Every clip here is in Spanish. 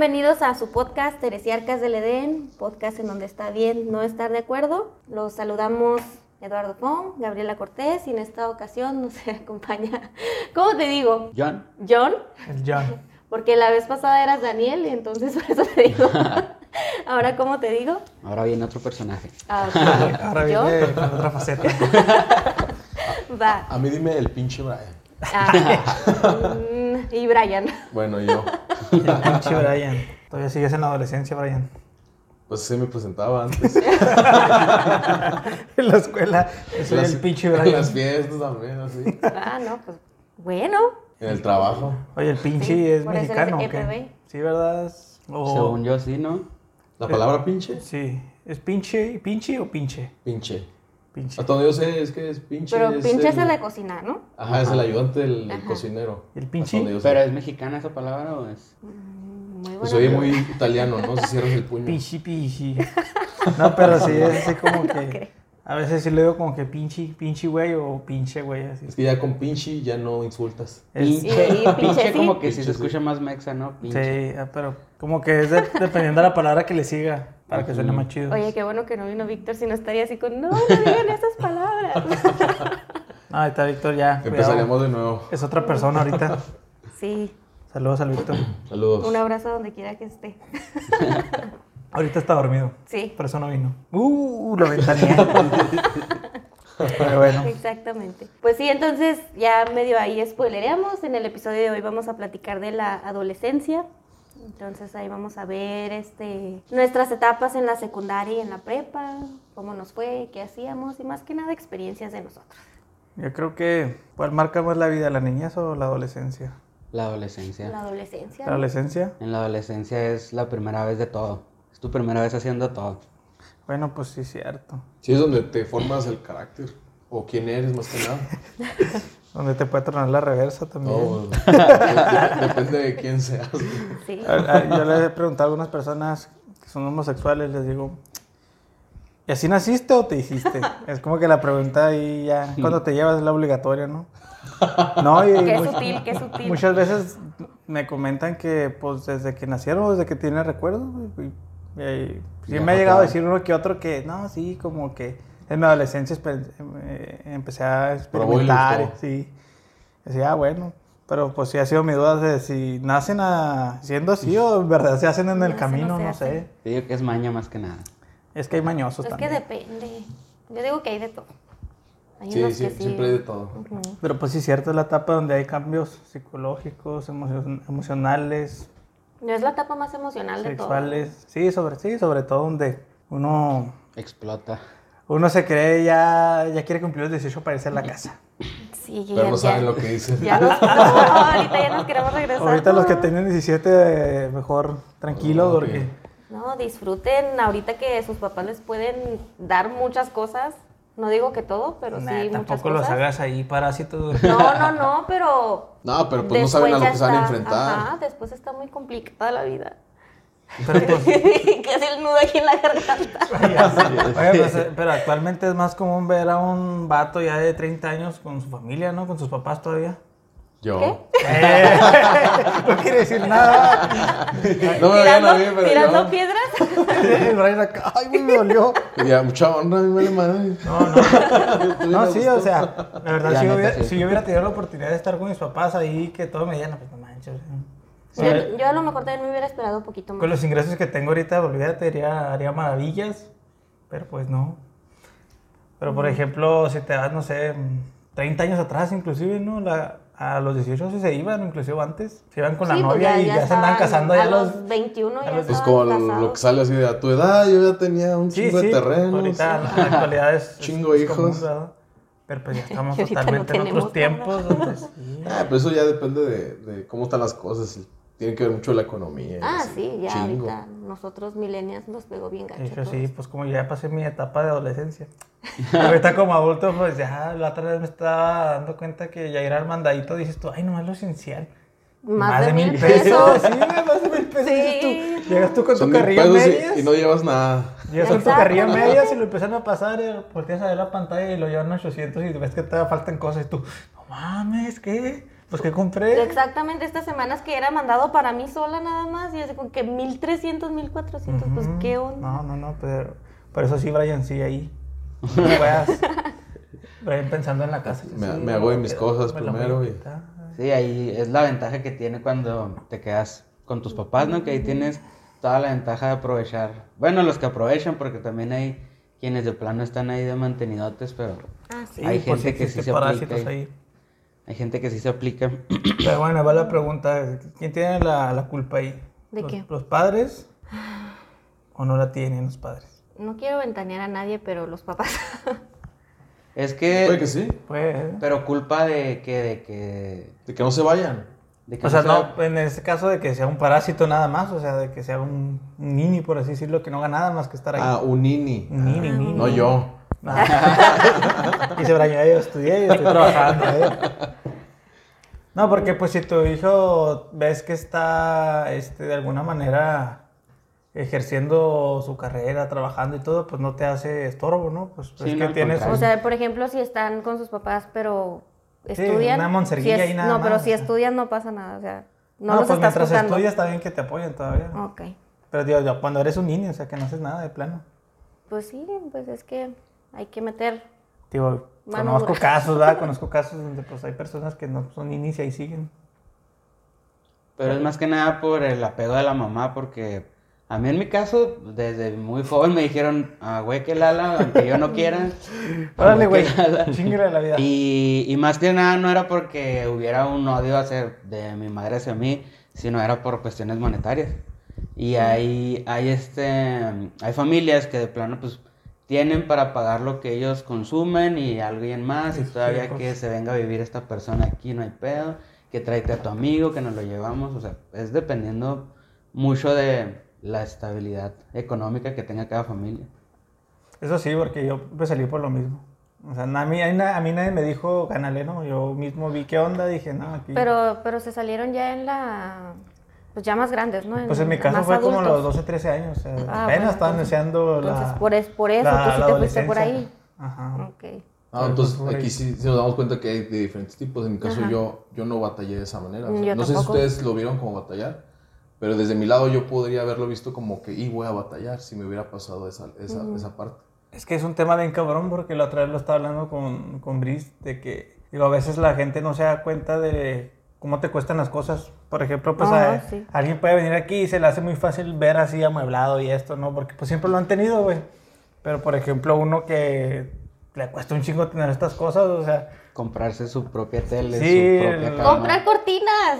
Bienvenidos a su podcast Teresiarcas del Edén, podcast en donde está bien no estar de acuerdo. Los saludamos Eduardo Fong, Gabriela Cortés y en esta ocasión nos acompaña, ¿cómo te digo? John. John, El John. porque la vez pasada eras Daniel y entonces por eso te digo. Ahora, ¿cómo te digo? Ahora viene otro personaje. Ah. Ahora viene con otra faceta. Va. A mí dime el pinche Brian. Ah, mm, y Brian. Bueno, yo. El pinche Brian. Todavía sigues en la adolescencia, Brian. Pues sí me presentaba antes. En la escuela. Soy Las- el pinche En Brian. las fiestas también, así. Ah, no, pues bueno. En el trabajo. Oye, el pinche Sí, es mexicano. ¿o qué? EPB. Sí, ¿verdad? Es- o- Según yo, sí, ¿no? La palabra pinche, Sí. ¿Es pinche, pinche o pinche? pinche. Pinche. A donde yo sé es que es pinche. Pero pinche es el- el de cocinar, ¿no? Ajá, es el ayudante del, Ajá. cocinero. ¿Y el Hasta pinche? donde yo sé. Pero es mexicana esa palabra o es. Mm, Muy Pues oye muy italiano, ¿no? Si cierras el puño. Pinche, pinche. No, pero sí es así como que. A veces sí le digo como que pinche, pinche güey o pinche güey. Así. Es que ya con pinche ya no insultas. Es- Pinche. Y pinche, pinche sí. como que si Pinche, se sí. escucha más mexa, ¿no? Pinche. Sí, ah, pero como que es de- dependiendo de la palabra que le siga, para que suene más chido. Oye, qué bueno que no vino Víctor, si no estaría así con, no, no digan esas palabras. Ah, ahí está Víctor ya. cuidado. Empezaríamos de nuevo. Es otra persona ahorita. Sí, Saludos al Víctor. Saludos. un abrazo donde quiera que esté. Ahorita está dormido. Sí, Por eso no vino. Uh, lo ventaneé. Pero bueno. exactamente. Pues sí, entonces ya medio ahí spoilereamos. En el episodio de hoy vamos a platicar de la adolescencia. Entonces ahí vamos a ver este, nuestras etapas en la secundaria y en la prepa, cómo nos fue, qué hacíamos y más que nada experiencias de nosotros. Yo creo que, ¿cuál marca más la vida, la niñez o la adolescencia? La adolescencia. La adolescencia. La adolescencia. En la adolescencia es la primera vez de todo. Es tu primera vez haciendo todo. Bueno, pues sí, cierto. Sí, es donde te formas el carácter. O quién eres, más que nada. Donde te puede tornar la reversa también. No, de- depende de quién seas. Sí. Yo le he preguntado a algunas personas que son homosexuales, les digo, ¿y así naciste o te hiciste? Es como que la pregunta ahí ya, cuando te llevas es la obligatoria, ¿no? No, y Qué sutil, qué sutil. muchas veces me comentan que pues desde que nacieron o desde que tienen recuerdos, y- y- y sí me ha llegado a decir uno que otro que, no, sí, como que en mi adolescencia eh, empecé a experimentar, sí. Decía, ah, bueno, pero pues sí ha sido mi duda de si nacen a- siendo así o en verdad se hacen en el Nacen o camino, se no hacen. sé. Te digo que es maña más que nada. Es que hay mañosos Es que también. depende. Yo digo que hay de todo. Hay Sí, unos sí, que sí. siempre hay de todo. Ujú. Pero pues sí, es cierto, es la etapa donde hay cambios psicológicos, emo- emocionales, No es la etapa más emocional de todo. sexuales. Sí, sobre, sí, sobre todo donde uno, Explota. Uno se cree ya, ya quiere cumplir los 18 para irse a la casa. Sí, Pero ya, no saben lo que dicen. Ya nos, no, ahorita ya nos queremos regresar. Ahorita los que No. tienen 17, eh, mejor tranquilos Ok. porque... No, disfruten ahorita que sus papás les pueden dar muchas cosas. No digo que todo, pero Nah, sí muchas tampoco los cosas. hagas ahí parásitos. No, no, no, pero. No, pero pues no saben a lo que se van a enfrentar. Ajá, después está muy complicada la vida. Pero pues, Casi el nudo aquí en la garganta. Oye, pues, eh, pero actualmente es más común ver a un vato ya de 30 años con su familia, ¿no? Con sus papás todavía. Yo. Eh, no quiere decir nada. No me vean tirando a mí, pero tirando yo. piedras. El acá, ay, me dolió. Ya, mucha honra, a mí me vale madre. No, no. No, sí, o sea, la verdad, La si, yo hubiera, sí. si yo hubiera tenido la oportunidad de estar con mis papás ahí, que todos me digan, pues no manches. Yo, yo a lo mejor también me hubiera esperado un poquito más. Con los ingresos que tengo ahorita, olvídate, haría, haría maravillas, pero pues no. Pero por ejemplo, si te vas, no sé, 30 años atrás inclusive, ¿no? La, a los 18 sí se iban, inclusive antes. Se iban con la Sí, pues novia y ya, se estaban andaban casando ya a los... los 21 ya a los- Es estaban como lo casados. que sale así de a tu edad, yo ya tenía un Sí, chingo sí, de terreno. ahorita la actualidad es... es- Chingo es hijos. común. Pero pues ya estamos totalmente no en otros tiempos donde sí. Ah, pero eso ya depende de, de cómo están las cosas. Tiene que ver mucho la economía. Ah, así. sí, ya Chingo. ahorita nosotros millennials nos pegó bien gacho. De hecho, sí, pues como ya pasé mi etapa de adolescencia. Ahorita como adulto, pues ya la otra vez me estaba dando cuenta que ya ir al mandadito dices tú, ay, nomás lo esencial. Más de mil pesos. Sí, más de mil pesos. Sí. dices tú. Llegas tú con Son tu carrilla pesos y- medias. y, no llevas nada. Llegas con tu carrilla medias y lo empiezan a pasar y volteas a ver la pantalla y lo llevan a 800 y ves que te faltan cosas y tú, no mames, ¿qué? Pues que compré. Exactamente estas semanas que era mandado para mí sola nada más. Y así con que 1300, 1400. Pues Ujú. qué onda. No, no, no, pero por eso sí, Brian, sí, ahí. No puedas. Brian pensando en la casa. Me- sí, me hago de mis cosas primero y-. Sí, ahí es la ventaja que tiene cuando te quedas con tus papás, ¿no? Que ahí tienes toda la ventaja de aprovechar. Bueno, los que aprovechan, porque también hay quienes de plano están ahí de mantenidotes, pero Ah, sí. Sí, Hay gente si que sí se parásitos aplica ahí. Hay gente que sí se aplica. Pero bueno, va la pregunta, ¿quién tiene la, la culpa ahí? ¿De ¿Los, qué? ¿Los padres o no la tienen los padres? No quiero ventanear a nadie, pero los papás. Es que, Puede que sí. Pues, pero culpa de que, de que, De que no se vayan. de que o sea, se- no, en ese caso de que sea un parásito nada más, o sea, de que sea un, un nini, por así decirlo, que no haga nada más que estar ahí. Ah, un nini. Un nini, un nini. No yo. Dice Brian, yo estudié y estoy trabajando. ¿eh? No, porque pues si tu hijo ves que está este, de alguna manera ejerciendo su carrera, trabajando y todo, pues no te hace estorbo, ¿no? Pues Sí, es no, que tienes... o sea, por ejemplo, si están con sus papás, pero Sí, estudian. una si es- y nada No, pero más, si o sea. estudian no pasa nada. O sea, no, no, los pues estás mientras estudias está bien que te apoyen todavía. Ok. Pero digo, cuando eres un niño, o sea, que no haces nada de plano. Pues sí, pues es que hay que meter. Digo, Mano conozco dura. casos, ¿verdad? Conozco casos donde pues hay personas que no son ninis y siguen. Pero es más que nada por el apego de la mamá, porque a mí en mi caso, desde muy joven me dijeron, ah, güey, que Lala, aunque yo no quiera. Órale, güey, chingale la vida. Y, y más que nada no era porque hubiera un odio hacia, de mi madre hacia mí, sino era por cuestiones monetarias. Y hay, hay, este, hay familias que de plano pues tienen para pagar lo que ellos consumen y alguien más y todavía que se venga a vivir esta persona aquí no hay pedo, que tráete a tu amigo, que nos lo llevamos, o sea, es dependiendo mucho de la estabilidad económica que tenga cada familia. Eso sí, porque yo pues salí por lo mismo. O sea, a mí, a mí- a mí nadie me dijo, gánale, ¿no? Yo mismo vi qué onda, dije, no, aquí... Pero, pero se salieron ya en la. Pues ya más grandes, ¿no? Pues en mi caso fue como adultos. los 12, 13 años. Sea, Ah, apenas bueno, estaban deseando Entonces, la... por, es, por eso la- tú sí la te fuiste por ahí. Ajá. Ok. Ah, entonces aquí sí, sí nos damos cuenta que hay de diferentes tipos. En mi caso Ajá. yo, yo no batallé de esa manera. o sea, Yo no sé si tampoco. ustedes lo vieron como batallar, pero desde mi lado yo podría haberlo visto como que, y voy a batallar si me hubiera pasado esa, esa, esa parte. Es que es un tema bien cabrón porque la otra vez lo estaba hablando con, con Brice de que, digo, a veces la gente no se da cuenta de cómo te cuestan las cosas. Por ejemplo, pues Ajá, a- sí. alguien puede venir aquí y se le hace muy fácil ver así amueblado y esto, ¿no? Porque pues siempre lo han tenido, güey. Pero por ejemplo, uno que le cuesta un chingo tener estas cosas, o sea, Comprarse su propia tele, Sí, su propia cama. ¡Comprar cortinas!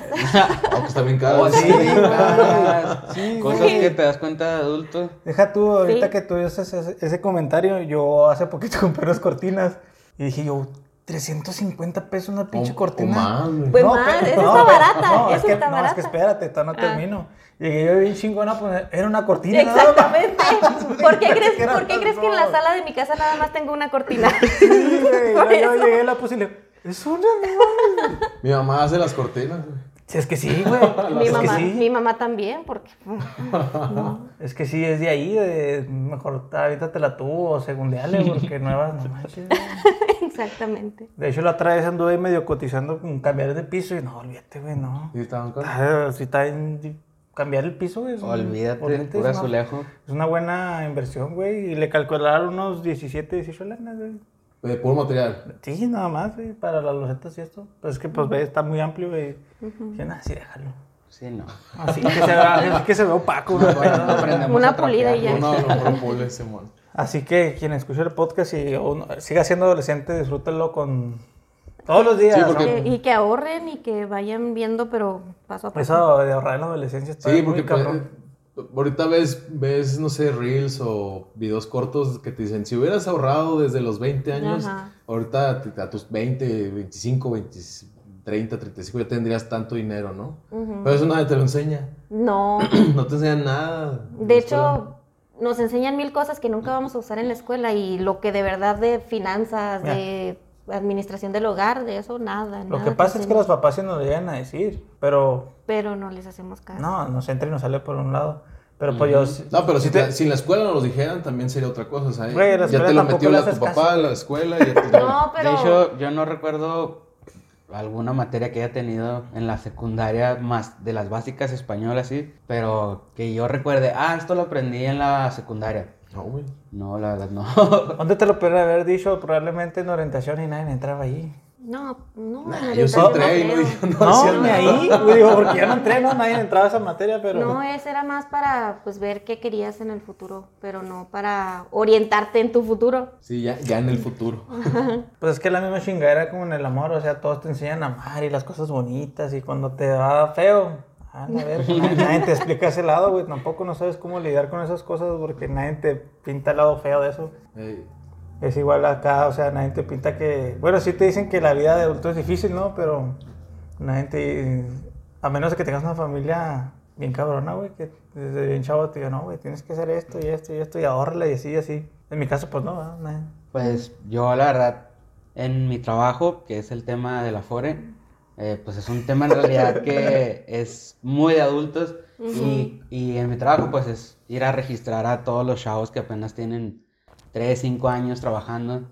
Aunque está bien caro. Oh, sí, caras. Sí, Cosas sí. que te das cuenta de adulto. Deja tú, ahorita Sí. que tú dices ese, ese comentario, yo hace poquito compré unas cortinas y dije yo, 350 pesos una pinche O- o cortina. más, güey. Pues más, pero- esa está barata, no, esa es que, está no, es que barata. espérate, todavía no Ah. termino. Llegué yo bien chingona, pues era una cortina. nada más. Exactamente. ¿Por qué crees, que ¿por qué más crees que en la sala de mi casa nada más tengo una cortina? Sí, güey, yo, eso. llegué, la puse y le, es una, no mames". Mi mamá hace las cortinas. güey. Sí, Es que sí, güey. mi, es mamá, que sí. mi mamá también, porque Es que sí, es de ahí, de, mejor ahorita te la tuvo o segundeale, porque nuevas no manches. güey. exactamente. De hecho, la otra vez anduve medio cotizando con cambiar de piso y no, olvídate, güey, no. ¿Y estaban caros? Ah, Si está en cambiar el piso, güey. Olvídate, olvídate, puro es una- azulejo. Es una buena inversión, güey. Y le calcularon unos 17, 18 lanas, güey. De puro material. Sí, nada más, güey, para las losetas y esto. Pues es que, pues, ve, está muy amplio, güey. Dije, nada, sí, déjalo. Sí, no. Así que se vea, es que se ve opaco, güey. No Una pulida y ya. No, no, no, pule ese mon. Así que quien escuche el podcast y uno- siga siendo adolescente, disfrútenlo con todos los días. Sí, porque- ¿no? Y que ahorren y que vayan viendo, pero paso a paso. Eso de ahorrar en la adolescencia está Sí, muy porque cabrón. Ahorita ves, ves, no sé, reels o videos cortos que te dicen, si hubieras ahorrado desde los 20 años, Ajá. ahorita a tus 20, 25, 20, 30, 35 ya tendrías tanto dinero, ¿no? Pero eso nadie te lo enseña. No, No te enseñan nada. de escuela. hecho, nos enseñan mil cosas que nunca vamos a usar en la escuela y lo que de verdad de finanzas, de administración del hogar, de eso, nada. Lo nada que pasa es que los papás sí nos llegan a decir, pero Pero no les hacemos caso. no, nos entra y nos sale por un lado. Pero pues yo... No, pero si, te- si en la escuela nos lo dijeran, también sería otra cosa, en la ya te lo metió la, tu papá caso. a la escuela y ya te... No, pero... De hecho, yo no recuerdo alguna materia que haya tenido en la secundaria más de las básicas españolas, sí, pero que yo recuerde, ah, esto lo aprendí en la secundaria. No, güey. No, la verdad no. ¿Dónde te lo pueden haber dicho? Probablemente en orientación y nadie entraba ahí. No, no. Nah, yo sí entré y no, yo no, No, nada. ahí, güey, digo, porque yo no entré, no, nadie entraba a esa materia, pero... No, ese era más para pues ver qué querías en el futuro, pero no para orientarte en tu futuro. Sí, ya, ya en el futuro. Pues es que la misma chingadera como en el amor, o sea, todos te enseñan a amar y las cosas bonitas y cuando te va feo, ah, a ver, nadie, nadie te explica ese lado, güey, tampoco no sabes cómo lidiar con esas cosas porque nadie te pinta el lado feo de eso. Ey, Es igual acá, o sea, nadie te pinta que, bueno, sí te dicen que la vida de adulto es difícil, ¿no? Pero nadie te, a menos de que tengas una familia bien cabrona, güey, que desde bien chavo te diga, no, güey, tienes que hacer esto y esto y esto y ahorrarle y así y así. En mi caso, pues no. Nadie. Pues yo la verdad, en mi trabajo, que es el tema de la FORE, eh, pues es un tema en realidad que es muy de adultos y, y en mi trabajo pues es ir a registrar a todos los chavos que apenas tienen 3, 5 años trabajando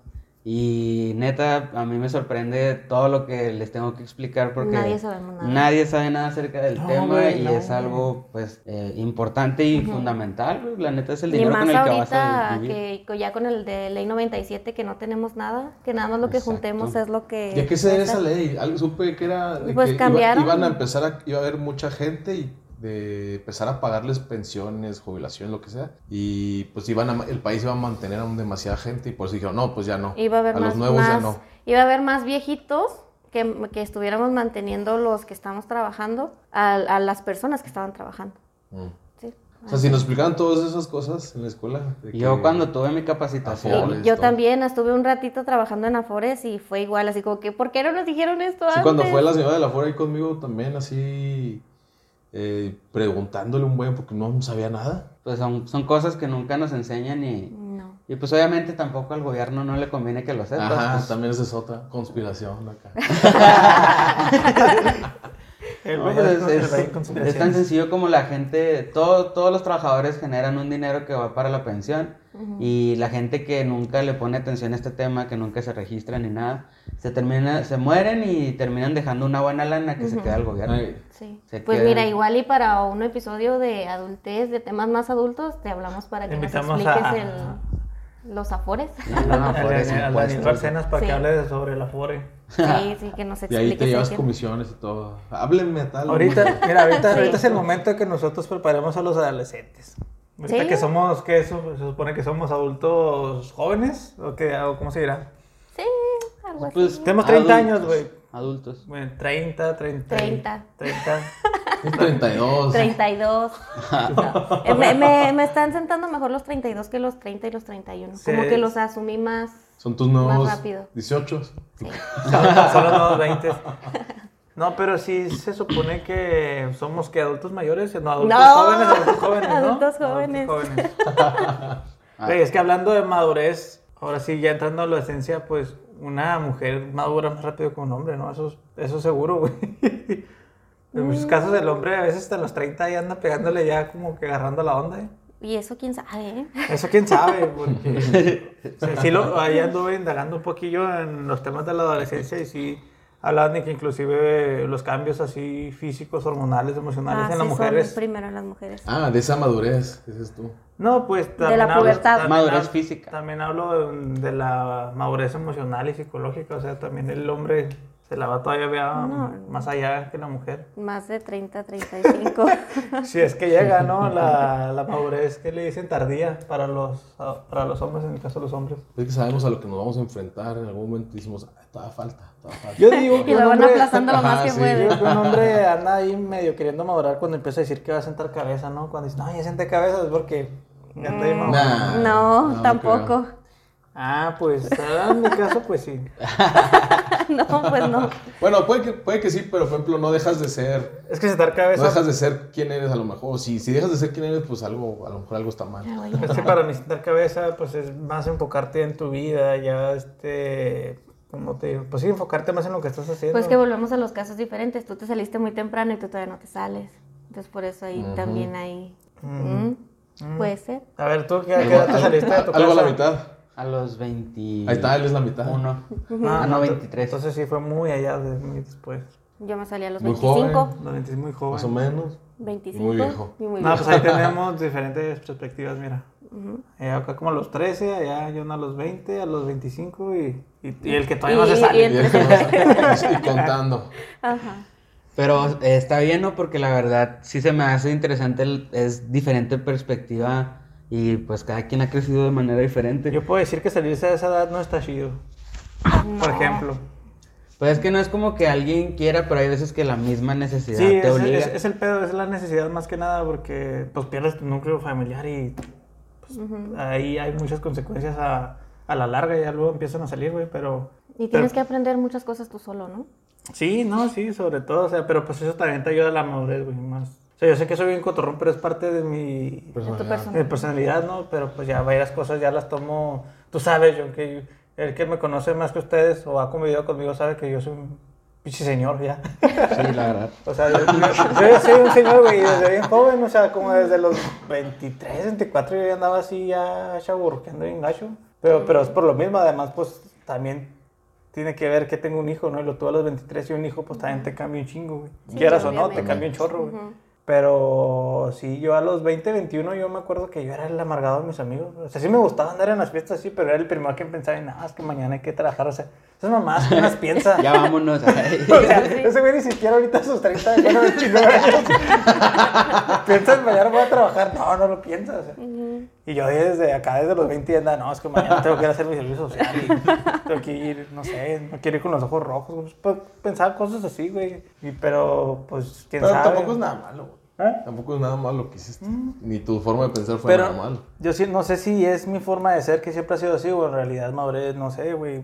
y neta a mí me sorprende todo lo que les tengo que explicar porque Nadie sabemos nada. nadie sabe nada acerca del No, tema güey, y no, es algo pues eh, importante y fundamental, güey. la neta es el Y dinero más con el que vas a vivir. que ya con el de ley 97 que no tenemos nada, que nada más lo que Exacto. juntemos es lo que... ¿Y a qué se debe esa ley? Algo supe que era de Pues que iba- cambiaron. iban a empezar a, iba a haber mucha gente y de empezar a pagarles pensiones, jubilación, lo que sea. Y pues iban a, el país iba a mantener a un- demasiada gente y por eso dijeron, no, pues ya no. Iba a haber a más, los nuevos ya más- no. iba a haber más viejitos que, que estuviéramos manteniendo los que estamos trabajando a, a las personas que estaban trabajando. Mm. ¿sí? O sea, si nos explicaban todas esas cosas en la escuela. de Yo que- cuando tuve mi capacitación, Afores, Yo todo. también estuve un ratito trabajando en Afores y fue igual, así como que, ¿por qué no nos dijeron esto Sí, antes? cuando fue la señora de la fuera ahí conmigo también así eh, preguntándole un buen porque no sabía nada. pues son, son cosas que nunca nos enseñan y, No. y pues obviamente tampoco al gobierno no le conviene que lo sepas. Ajá, pues, también esa es otra conspiración acá. El no, pues, es- tan sencillo como la gente, todo- todos los trabajadores generan un dinero que va para la pensión y la gente que nunca le pone atención a este tema, que nunca se registra ni nada, se termina, se mueren y terminan dejando una buena lana que se queda al gobierno. Ay, Sí. Se Pues queda- mira, igual y para un episodio de adultez, de temas más adultos, te hablamos para que Invitamos nos expliques a- el- los afores. No, al- impuestos. Daniel Barcenas para Sí. que hable sobre la FORE. Sí, sí, que nos Y expliques. ahí te llevas el- comisiones y todo. Háblenme tal. Ahorita, mira, ahorita, Sí. ahorita es el momento que nosotros preparemos a los adolescentes. Ahorita Sí. que somos, que se supone que somos adultos jóvenes, o que, o cómo se dirá. Sí, algo así. Pues, Tenemos 30 años, adultos, güey. Adultos. Bueno, 30, 30. 30. 30. Un 32. 32. No, eh, me, me, me están sentando mejor los 32 que los 30 y los 31. Como Sí. que los asumí más. Son tus nuevos Más rápido. 18. Sí. Son, son los nuevos 20. No, pero sí se supone que somos que adultos mayores, no, adultos No. jóvenes, adultos jóvenes, ¿no? Adultos jóvenes. jóvenes. Güey, es que hablando de madurez, ahora sí, ya entrando a la adolescencia, pues una mujer madura más rápido que un hombre, ¿no? Eso, es- eso es seguro, güey. En muchos casos el hombre a veces hasta los 30 ya anda pegándole ya como que agarrando la onda, ¿eh? Y eso quién sabe, ¿eh? Eso quién sabe, porque sí, sí lo, ahí anduve indagando un poquillo en los temas de la adolescencia y sí hablaban de que inclusive los cambios así físicos, hormonales, emocionales Ah, en las sí, son mujeres. primero en las mujeres. Ah, de esa madurez, dices tú. No, pues también la hablo- pubertad. también Madurez hablo- física. También hablo de, de la madurez emocional y psicológica, o sea, también el hombre se la va todavía vea No. más allá que la mujer. Más de 30, 35. Si es que llega, ¿no? La, la madurez que le dicen tardía para los, para los hombres, en el caso de los hombres. Es que sabemos a lo que nos vamos a enfrentar. En algún momento decimos, "Ah, todavía falta. Yo digo que y un lo van hombre, aplazando lo más que sí. yo puede. que un hombre anda ahí medio queriendo madurar cuando empieza a decir que va a sentar cabeza, ¿no? Cuando dice, no, ya senté cabeza es porque ya ahí Mm. Nah, No, tampoco. Ah, pues ah, en mi caso, pues sí. No, pues no. Bueno, puede que, puede que sí, pero por ejemplo, no dejas de ser. Es que sentar cabeza. No dejas de ser quien eres a lo mejor. Si, si dejas de ser quien eres, pues algo, a lo mejor algo está mal. Ah. Es que para mí sentar cabeza, pues es más enfocarte en tu vida, ya este, como te digo, pues sí, enfocarte más en lo que estás haciendo. Pues que volvemos a los casos diferentes. Tú te saliste muy temprano y tú todavía no te sales. Entonces por eso ahí también hay... Mm, Puede ser. A ver, tú, ¿qué, edad te saliste de tu Algo a la mitad. A los 20. Ahí está, él es la mitad. Uno. Ah, Ah, no, ento- 23. Entonces sí fue muy allá de muy después. Yo me salí a los Muy 25. joven. Los 20 es muy joven. Más o menos. 25. Muy viejo. y muy No, viejo. pues ahí tenemos diferentes perspectivas, mira. Allá acá como a los 13, allá yo a los 20, a los 25 y, y, y el que todavía no Y- se y sale. Y, el no- contando. Ajá. Pero eh, está bien, ¿no? Porque la verdad sí se me hace interesante, el- es diferente perspectiva y pues cada quien ha crecido de manera diferente. Yo puedo decir que salirse de esa edad no está chido. Por ejemplo. Pues es que no es como que alguien quiera, pero hay veces que la misma necesidad Sí, te es, obliga. es- es el pedo, es la necesidad más que nada porque pues pierdes tu núcleo familiar y pues, ahí hay muchas consecuencias a, a la larga y ya luego empiezan a salir, güey, pero... Y tienes que aprender muchas cosas tú solo, ¿no? Sí, no, sí, sobre todo, o sea, pero pues eso también te ayuda a la madurez, güey, más. O sea, yo sé que soy bien cotorrón, pero es parte de mi, De tu Personalidad. persona. personalidad, ¿no? Pero pues ya varias cosas ya las tomo... Tú sabes, yo que el que me conoce más que ustedes o ha convivido conmigo sabe que yo soy un pinche señor ya. Sí, la verdad. O sea, yo, yo- yo soy un señor, güey, desde bien joven, o sea, como desde los 23, 24 yo ya andaba así ya chaburqueando bien gacho. Pero, pero es por lo mismo, además, pues también tiene que ver que tengo un hijo, ¿no? Y lo tuve a los 23 y un hijo, pues también te cambia un chingo, güey. Sí, Quieras o no, te cambia un chorro, güey. Ujú. Pero sí, yo a los 20, 21, yo me acuerdo que yo era el amargado de mis amigos. O sea, sí me gustaba andar en las fiestas, sí, pero era el primero que pensaba en, nada, es que mañana hay que trabajar. O sea, esas mamás unas piensa. Ya vámonos. O sea, ese güey ni siquiera ahorita a sus 30 años no me chingó. ¿Piensas mañana voy a trabajar? No, no lo piensas. o sea. Y yo desde acá, desde los 20, anda, no, es que mañana tengo que ir a hacer mi servicio social. Y tengo que ir, no sé, no quiero ir con los ojos rojos. Pues, pensaba cosas así, güey. Y, pero, pues, quién Pero sabe. tampoco es nada malo, güey. ¿Eh? Tampoco es nada malo lo que hiciste. Ni tu forma de pensar fue Pero nada malo. yo sí, no sé si es mi forma de ser que siempre ha sido así o en realidad madurez, no sé, güey.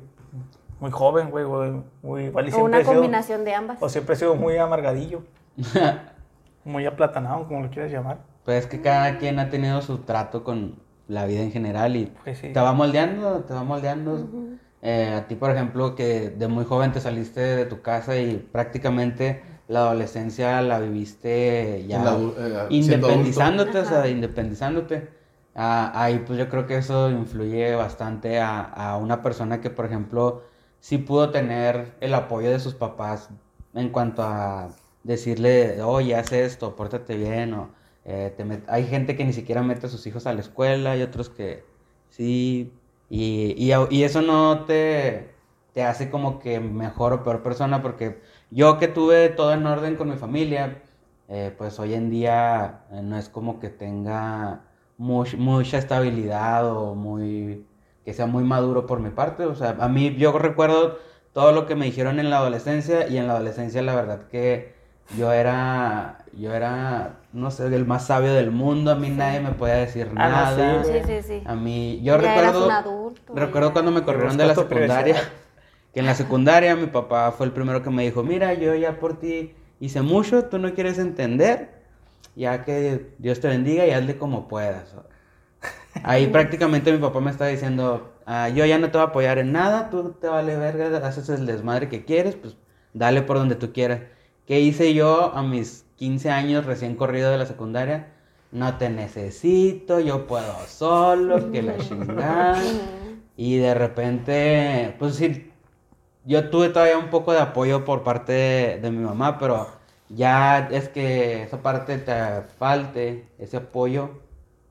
Muy joven, güey, güey. Muy, igual y O una sido- combinación de ambas. O siempre he sido muy amargadillo. muy aplatanado, como lo quieras llamar. Pues es que cada quien ha tenido su trato con la vida en general y Pues sí. te va moldeando, te va moldeando. Eh, a ti, por ejemplo, que de muy joven te saliste de tu casa y prácticamente la adolescencia la viviste ya la eh, independizándote, o sea, independizándote. Ah, ahí pues yo creo que eso influye bastante a, a una persona que, por ejemplo, sí pudo tener el apoyo de sus papás en cuanto a decirle, oye, haz esto, pórtate bien, o eh, hay gente que ni siquiera mete a sus hijos a la escuela y otros que sí, y, y, eso no te, te hace como que mejor o peor persona, porque yo que tuve todo en orden con mi familia, eh, pues hoy en día eh, no es como que tenga much- mucha estabilidad o muy que sea muy maduro por mi parte. O sea, a mí yo recuerdo todo lo que me dijeron en la adolescencia y en la adolescencia la verdad que yo era, yo era, no sé, el más sabio del mundo. A mí nadie me podía decir Ah, nada. sí, Sí, sí. A mí, yo Ya eras recuerdo, un adulto, recuerdo ya. cuando me corrieron de la secundaria, que en la secundaria mi papá fue el primero que me dijo, mira, yo ya por ti hice mucho, tú no quieres entender, ya que Dios te bendiga y hazle como puedas. Ahí prácticamente mi papá me está diciendo, "Ah, yo ya no te voy a apoyar en nada, tú te vale verga, haces el desmadre que quieres, pues dale por donde tú quieras. ¿Qué hice yo a mis 15 años recién corrido de la secundaria? No te necesito, yo puedo solo, que la chingada. Y de repente, pues sí, yo tuve todavía un poco de apoyo por parte de, de mi mamá, pero ya es que esa parte te falte, ese apoyo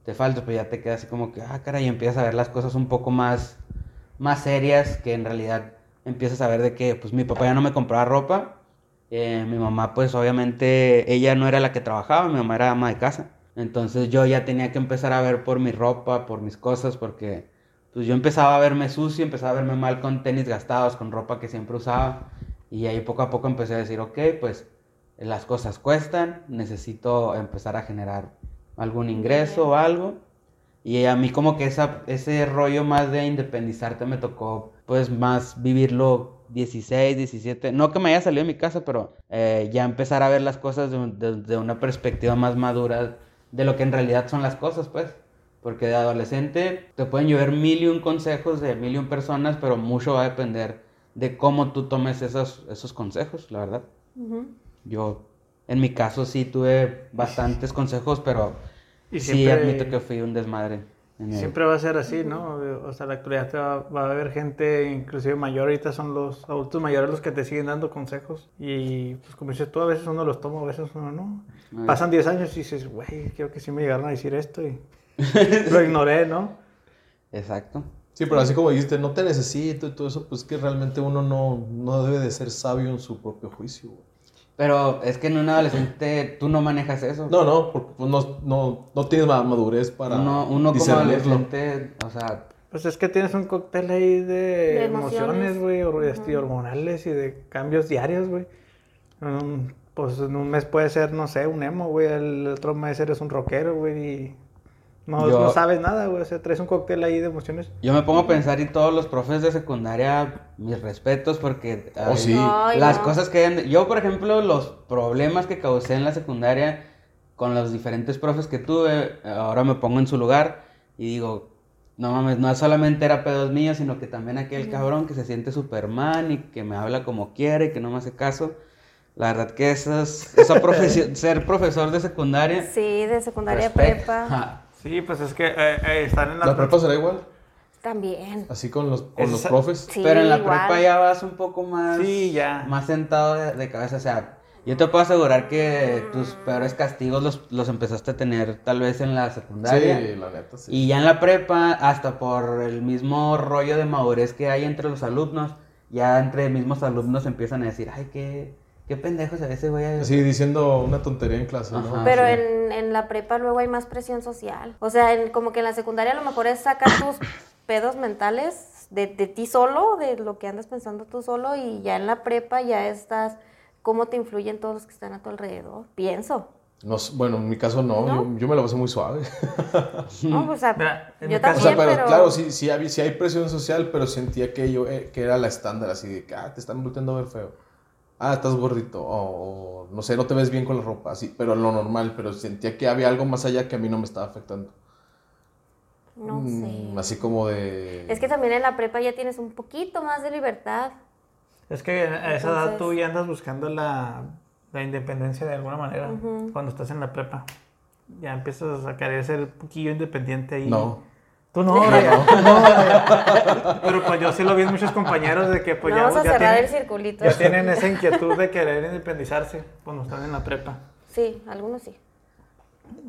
te falta, pues ya te queda así como que, ah, caray, y empiezas a ver las cosas un poco más, más serias, que en realidad empiezas a ver de que, pues mi papá ya no me compraba ropa, eh, mi mamá, pues obviamente, ella no era la que trabajaba, mi mamá era ama de casa. Entonces yo ya tenía que empezar a ver por mi ropa, por mis cosas, porque pues yo empezaba a verme sucio, empezaba a verme mal con tenis gastados, con ropa que siempre usaba. Y ahí poco a poco empecé a decir, ok, pues las cosas cuestan, necesito empezar a generar algún ingreso o algo. Y a mí como que esa, ese rollo más de independizarte me tocó pues más vivirlo 16, 17, no que me haya salido de mi casa, pero eh, ya empezar a ver las cosas de, de- de una perspectiva más madura de lo que en realidad son las cosas, pues. Porque de adolescente te pueden llover mil y un consejos de mil y un personas, pero mucho va a depender de cómo tú tomes esos, esos consejos, la verdad. Yo, en mi caso, sí tuve bastantes consejos, pero Y sí admito que fui un desmadre. en el- Siempre va a ser así, ¿no? O sea, la actualidad te va, va a haber gente, inclusive mayor, ahorita son los adultos mayores los que te siguen dando consejos. Y pues como dices tú, a veces uno los toma, a veces uno no. Ay. Pasan 10 años y dices, güey, creo que sí me llegaron a decir esto y lo ignoré, ¿no? Exacto. Sí, pero así como dijiste, no te necesito y todo eso, pues que realmente uno no, no debe de ser sabio en su propio juicio. güey. Pero es que en un adolescente tú no manejas eso. No, no, porque pues, no, no, no tienes ma- madurez para uno, uno como adolescente, o sea, Pues es que tienes un cóctel ahí de, De emociones, güey, este, hormonales y de cambios diarios, güey. Um, pues en un mes puede ser, no sé, un emo, güey. El otro mes eres un rockero, güey. Y no, Yo- no sabes nada, güey. O sea, traes un cóctel ahí de emociones. yo me pongo a pensar y todos los profes de secundaria, mis respetos porque Oh, ay, sí. Ay, las no. cosas que hayan- yo por ejemplo los problemas que causé en la secundaria con los diferentes profes que tuve, ahora me pongo en su lugar y digo, no mames, no solamente era pedos míos, sino que también aquel cabrón que se siente Superman y que me habla como quiere y que no me hace caso. La verdad que eso es- esa profesión, ser profesor de secundaria. Sí, de secundaria respeto. prepa. Ajá. Sí, pues es que eh, eh, están en la... ¿La prepa será igual? También. Así con los, con los Esa- profes. Sí, Pero en la igual. prepa ya vas un poco más. Sí, ya. Más sentado de, de cabeza. O sea, yo te puedo asegurar que tus peores castigos los, los empezaste a tener tal vez en la secundaria. Sí, la neta, sí. Y ya en la prepa, hasta por el mismo rollo de madurez que hay entre los alumnos, ya entre mismos alumnos empiezan a decir, ay, qué, qué pendejo se ve ese güey. Sí, diciendo una tontería en clase, ¿no? Pero sí. en, en la prepa luego hay más presión social. O sea, en- como que en la secundaria a lo mejor es sacar tus pedos mentales de, de ti solo, de lo que andas pensando tú solo, y ya en la prepa ya estás, cómo te influyen todos los que están a tu alrededor. Pienso. No bueno, en mi caso no, ¿No? Yo, yo me la pasé muy suave. ¿no? O sea, en yo caso- O sea, también, pero, pero... claro, sí, sí, había- sí hay presión social, pero sentía que yo eh, que era la estándar, así de que, ah, te están volteando a ver feo. Ah, estás gordito, o, o, no sé, no te ves bien con la ropa, así, pero lo normal, pero sentía que había algo más allá que a mí no me estaba afectando. No Mm, sé. Así como de... Es que también en la prepa ya tienes un poquito más de libertad. Es que a esa edad Entonces- tú ya andas buscando la, la independencia de alguna manera cuando estás en la prepa. Ya empiezas a querer ser un poquillo independiente ahí. No. Tú no, no. Pero pues yo sí lo vi en muchos compañeros de que pues ya, Vamos a ya cerrar tienen, el circulito. ya tienen esa inquietud de querer independizarse cuando están en la prepa. Sí, algunos sí.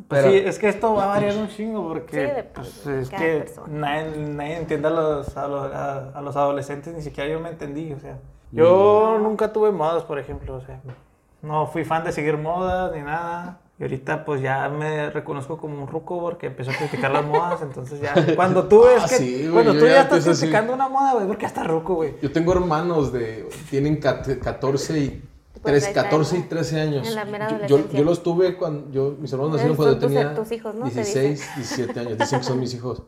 Pues Pero- sí, es que esto va a variar un chingo porque Sí, de- pues, de es que persona. nadie, nadie entiende a los, a, los, a- a los adolescentes, ni siquiera yo me entendí, o sea. Yo nunca tuve modas, por ejemplo, o sea, no fui fan de seguir modas ni nada. Y ahorita pues ya me reconozco como un ruco porque empezó a criticar las modas, entonces ya cuando tú ves Ah, que sí, güey, cuando tú ya ya estás empiezo así. criticando una moda, güey, porque ya estás ruco, güey. Yo tengo hermanos de... Tienen cat- 14 y... Pues tres- ahí está, 14 y ¿no? 13 años. En la mera Yo- yo, yo los tuve cuando... Yo, mis hermanos nacieron cuando tus- tenía tus hijos, ¿no? Se 16, 17 años. Dicen que son mis hijos.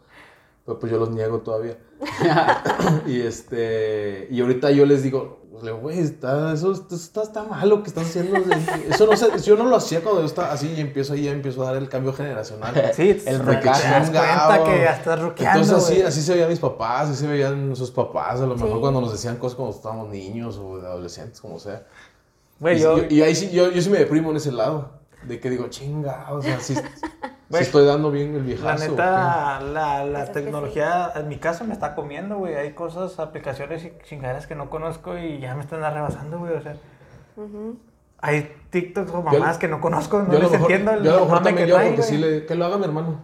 Pero pues yo los niego todavía. y este... Y ahorita yo les digo... pues, le digo, Güey, está, eso está, está, está mal lo que estás haciendo. Eso no sé, yo no lo hacía cuando yo estaba así y empiezo ahí, ya empiezo a dar el cambio generacional. Sí, El te- te das cuenta que ya estás ruqueando, Entonces así, así se veían mis papás, así se veían sus papás, a lo mejor Sí. cuando nos decían cosas cuando estábamos niños o adolescentes, como sea. Güey, y, yo, y- y ahí sí, yo, yo sí me deprimo en ese lado, de que digo, chinga, o sea, sí, Güey, estoy dando bien el La viejazo. ¿o neta, la, la Pues tecnología en mi casa me está comiendo, güey. Hay cosas, aplicaciones y chingaderas que no conozco y ya me están arrebasando, güey. O sea, hay TikToks o Yo- mamás que no conozco, no? Yo les mejor, entiendo el yo a lo mejor también que yo, trae, porque sí le, que lo haga mi hermano,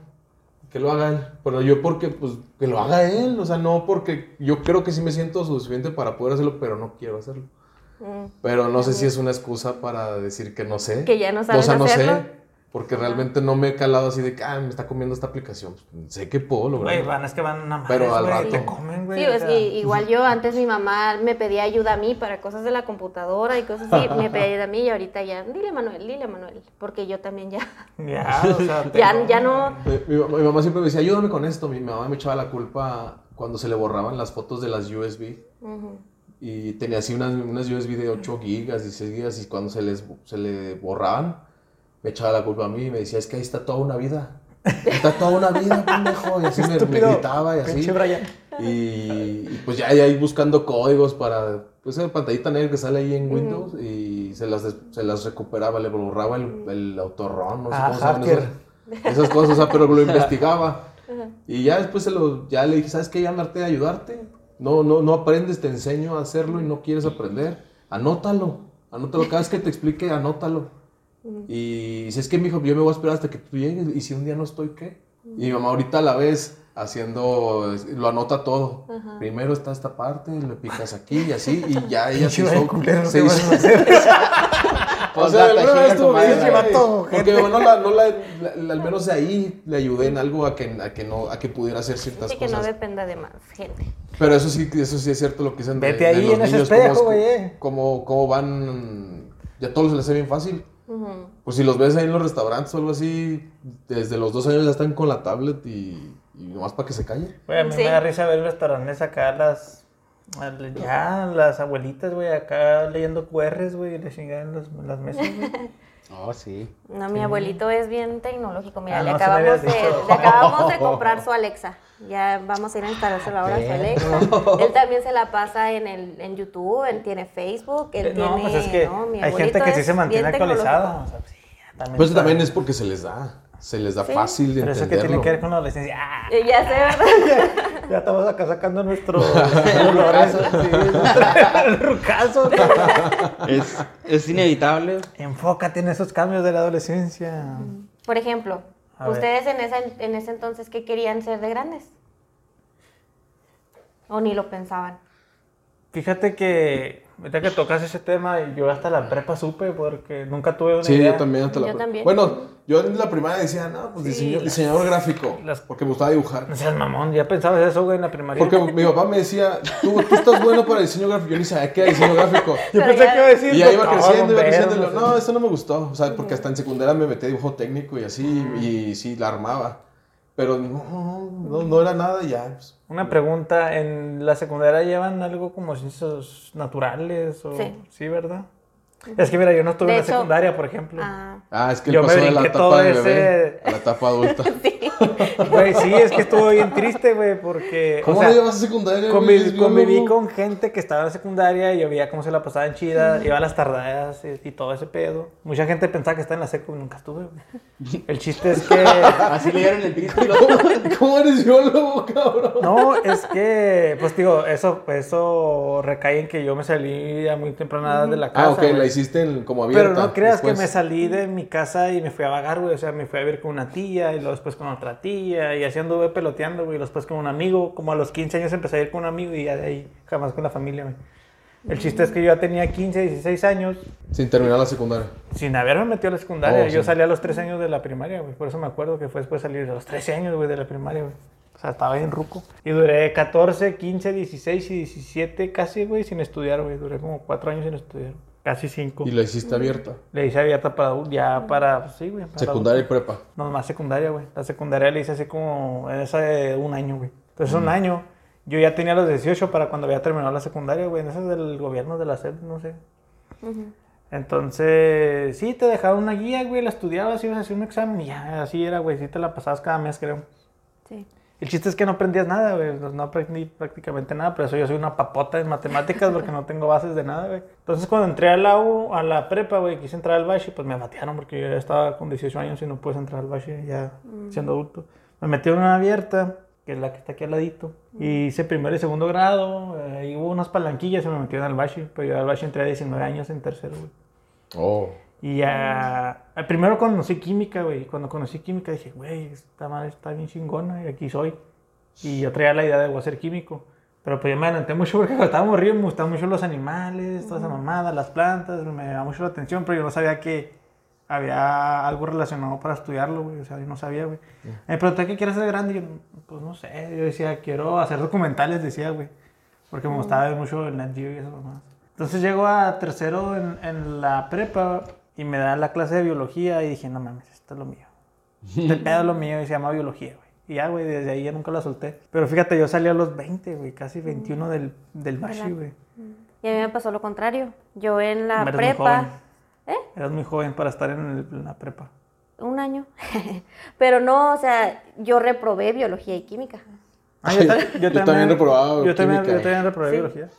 que lo haga él. Pero yo porque, pues, que lo haga él, o sea, no porque yo creo que sí me siento suficiente para poder hacerlo, pero no quiero hacerlo. Mm. Pero no sé si es una excusa para decir que no sé. Que ya no O sabes sea, no hacerlo. sé. Porque realmente no me he calado así de que, ah, me está comiendo esta aplicación. Pues, sé que puedo lograr. Güey, van, es que van a madres, Pero al rato. te comen, güey. Sí, igual yo antes mi mamá me pedía ayuda a mí para cosas de la computadora y cosas así, me pedía ayuda a mí y ahorita ya, dile Manuel, dile Manuel, porque yo también ya, Ya, o sea, te ya, no, Mi, mi mamá- siempre me decía, ayúdame con esto. Mi mamá me echaba la culpa cuando se le borraban las fotos de las USB. Y tenía así unas, unas USB de 8 gigas, 16 gigas. Y cuando se, les, se le borraban, me echaba la culpa a mí y me decía, es que ahí está toda una vida. Está toda una vida, pendejo. Y así me, me gritaba y así. Y, y pues ya, ya ahí buscando códigos para, pues esa pantallita negra que sale ahí en Windows y se las, se las recuperaba, le borraba el, el autorrón, no sé Ah, cómo hacker. esas, esas cosas, o sea, pero lo investigaba. Y ya después se lo, ya le dije, ¿sabes qué? Ya harté de ayudarte. No, no, no aprendes, te enseño a hacerlo y no quieres aprender. Anótalo, anótalo. Cada vez que te explique, anótalo. Y si es que, mijo, yo me voy a esperar hasta que tú llegues. Y si un día no estoy, ¿qué? Y mi mamá ahorita a la vez haciendo, lo anota todo. Primero está esta parte, le picas aquí y así, y ya ella se hizo. culero, se ¿qué hizo- vas a hacer? o sea, alguna vez Porque gente. mi mamá no la, no la, la- la- al menos de ahí le ayudé en algo a que, a que no, a que pudiera hacer ciertas Así que no cosas. dependa de más gente. Pero eso sí, eso sí es cierto lo que dicen de- Vete de, ahí los en ese niños, espejo, cómo, güey, cómo, cómo van, ya todo se les hace bien fácil. Pues si los ves ahí en los restaurantes o algo así, desde los dos años ya están con la tablet y, y nomás para que se callen. Güey, a mí Sí. me da risa ver restaurantes acá, las. Ya, las abuelitas, güey, acá leyendo QRs, güey, y le chingan las, las mesas, güey. Oh, sí. No, mi abuelito es bien tecnológico. Mira, Ah, le, no, acabamos de, le acabamos de comprar su Alexa. Ya vamos a ir a instalárselo ahora a su Alexa. Él también se la pasa en, el, en YouTube, él tiene Facebook, él no, tiene... pues es que no, mi hay gente que sí se mantiene actualizada. O sea, sí, ya también. Pues también es porque se les da, se les da Sí. fácil de Pero eso que tiene que ver con la adolescencia. ¡Ah! Eh, Ya sé, ¿verdad? Ya estamos acá sacando nuestro dolores. El rucazo. Es, es inevitable. Enfócate en esos cambios de la adolescencia. Por ejemplo, A. ¿ustedes en, esa, en ese entonces qué querían ser de grandes? ¿O ni lo pensaban? Fíjate que, ahorita que tocas ese tema, yo hasta la prepa supe porque nunca tuve una Sí, idea. yo también. Hasta la Yo pre- también. Bueno, yo en la primaria decía, no, pues diseño- las- diseñador gráfico, las- porque me gustaba dibujar. No seas mamón, ya pensabas eso, güey, en la primaria. Porque mi papá me decía, tú, tú estás bueno para diseño gráfico. Yo ni sabía qué era diseño gráfico. Yo pensé ya- que iba a decir. Y ya iba creciendo, iba creciendo. y lo- no No, eso no me gustó. O sea, porque hasta en secundaria me metí a dibujo técnico y así, y sí, la armaba. Pero no, no, no, era nada y ya. pues. Una pregunta, ¿en la secundaria llevan algo como ciencias naturales? O... Sí. ¿verdad? Es que mira, yo no estuve De en la hecho- secundaria, por ejemplo. Ah, Ah, es que Yo él me pasó de la etapa de bebé ese- a la etapa adulta. Güey, sí, es que estuvo bien triste, güey, porque... o ¿Cómo sea, no llevas a secundaria? güey? conviví, con gente que estaba en la secundaria y yo veía cómo se la pasaban chida, iba a las tardadas y, y todo ese pedo. Mucha gente pensaba que estaba en la secu y nunca estuve, güey. El chiste es que... Así le dieron el título. ¿Cómo eres biólogo, cabrón? No, es que, pues digo, eso, eso recae en que yo me salí a muy temprana edad de la casa. Ah, ok, la hiciste en- como abierta. Pero no creas que después. me salí de mi casa y me fui a vagar, güey. O sea, me fui a vivir con una tía y luego después con otra tía y así anduve peloteando, güey. y Después con un amigo. Como a los 15 años empecé a ir con un amigo y ya de ahí jamás con la familia, güey. El chiste es que yo ya tenía 15, 16 años Sin terminar la secundaria. sin haberme metido a la secundaria. Oh, yo sí. salí a los 13 años de la primaria, güey. Por eso me acuerdo que fue después de salir a los 13 años, güey, de la primaria, güey. O sea, estaba bien ruco. Y duré 14, 15, 16 y 17 casi, güey, sin estudiar, güey. Duré como 4 años sin estudiar. Casi 5. Y la hiciste abierta. Le hice abierta para ya para, pues, sí, güey. para Secundaria y prepa. No, más secundaria, güey. La secundaria le hice así como, esa de un año, güey. Entonces, un año, yo ya tenía los 18 para cuando había terminado la secundaria, güey. En ese del gobierno de la SED, no sé. Entonces, sí, te dejaban una guía, güey, la estudiabas, ibas a hacer un examen y ya, así era, güey. Sí te la pasabas cada mes, creo. sí. El chiste es que no aprendías nada, güey. No aprendí prácticamente nada, pero eso yo soy una papota en matemáticas porque no tengo bases de nada, güey. Entonces, cuando entré a la, U- a la prepa, güey, quise entrar al Bashi, pues me batearon porque yo ya estaba con 18 años y no puedes entrar al Bashi ya siendo adulto. Me metí en una abierta, que es la que está aquí al ladito, y hice primero y segundo grado. eh, y hubo unas palanquillas y me metieron al Bashi, pero yo al Bashi entré a 19 años en tercero, güey. Oh. Y ya. eh, Primero conocí química, güey. Cuando conocí química dije, güey, esta madre está bien chingona y aquí soy. Y yo traía la idea de voy a ser químico. Pero pues yo me adelanté mucho porque cuando estaba morrido me gustaban mucho los animales, toda esa mamada, las plantas, me da mucho la atención, pero yo no sabía que había algo relacionado para estudiarlo, güey. O sea, yo no sabía, güey. Me pregunté qué quieres ser grande y yo, pues no sé. Yo decía, quiero hacer documentales, decía, güey. Porque me gustaba ver mucho el Nat Geo y esas mamadas. Entonces llego a tercero en, en la prepa y me dan la clase de biología y dije, no mames, esto es lo mío. Este pedo es lo mío y se llama biología, güey. Y ya, güey, desde ahí ya nunca la solté. Pero fíjate, yo salí a los 20, güey, casi 21 del, del Bashi, güey. Y a mí me pasó lo contrario. Yo en la Eres muy prepa... joven. ¿Eh? Eras muy joven para estar en, el- en la prepa. Un año. Pero no, o sea, yo reprobé biología y química. Ah, Yo también reprobaba Yo también, química. yo también reprobé Sí. biología.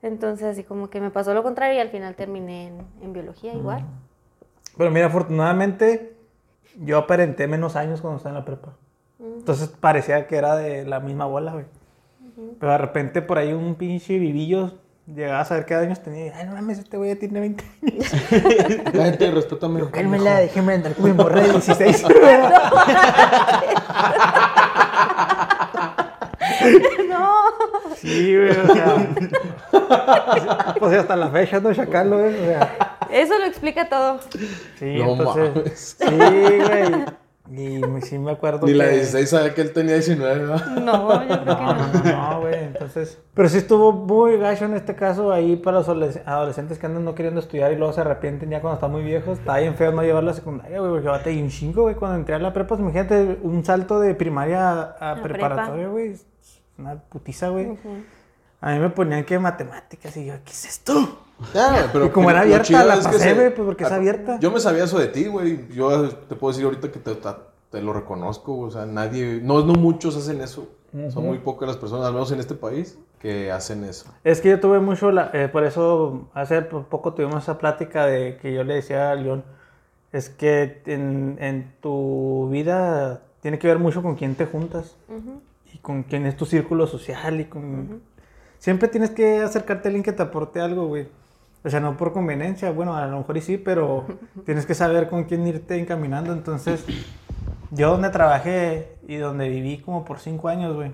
Entonces, así como que me pasó lo contrario y al final terminé en, en biología igual. Pero mira, afortunadamente, yo aparenté menos años cuando estaba en la prepa. Entonces parecía que era de la misma bola, güey. Pero de repente por ahí un pinche vivillo llegaba a saber qué años tenía. y, Ay, no mames, este güey ya tiene 20 años. Cállate, respétame. Cálmela, déjeme andar con mi morra de 16. No. Sí, güey, o sea. pues hasta la fecha, ¿no? Chacalo, güey. O sea. Eso lo explica todo. Sí, No entonces. mames. Sí, güey. Y me- sí me acuerdo Ni la que- 16 sabía que él tenía 19, ¿verdad? No, yo creo que No, no. no, no, no, güey. Entonces. Pero sí estuvo muy gacho en este caso ahí para los adoles- adolescentes que andan no queriendo estudiar y luego se arrepienten ya cuando están muy viejos. Está bien feo no llevar la secundaria, güey, porque bate un chingo, güey. Cuando entré a la prepa, pues, imagínate un salto de primaria A preparatoria, güey. Una putiza, güey. A mí me ponían que matemáticas y yo, ¿qué es esto? Ya, pero Y como era abierta, la pasé, güey, pues, porque es abierta. Yo me sabía eso de ti, güey. Yo te puedo decir ahorita que te, lo reconozco. O sea, nadie, no, no muchos hacen eso. Son muy pocas las personas, al menos en este país, que hacen eso. Es que yo tuve mucho, la- eh, por eso hace po- poco tuvimos esa plática de que yo le decía a León, es que en, en tu vida tiene que ver mucho con quién te juntas Ujú. Y con quién es tu círculo social y con... Siempre tienes que acercarte a alguien que te aporte algo, güey. O sea, no por conveniencia, bueno, a lo mejor y sí, pero tienes que saber con quién irte encaminando. Entonces, yo donde trabajé y donde viví como por cinco años, güey,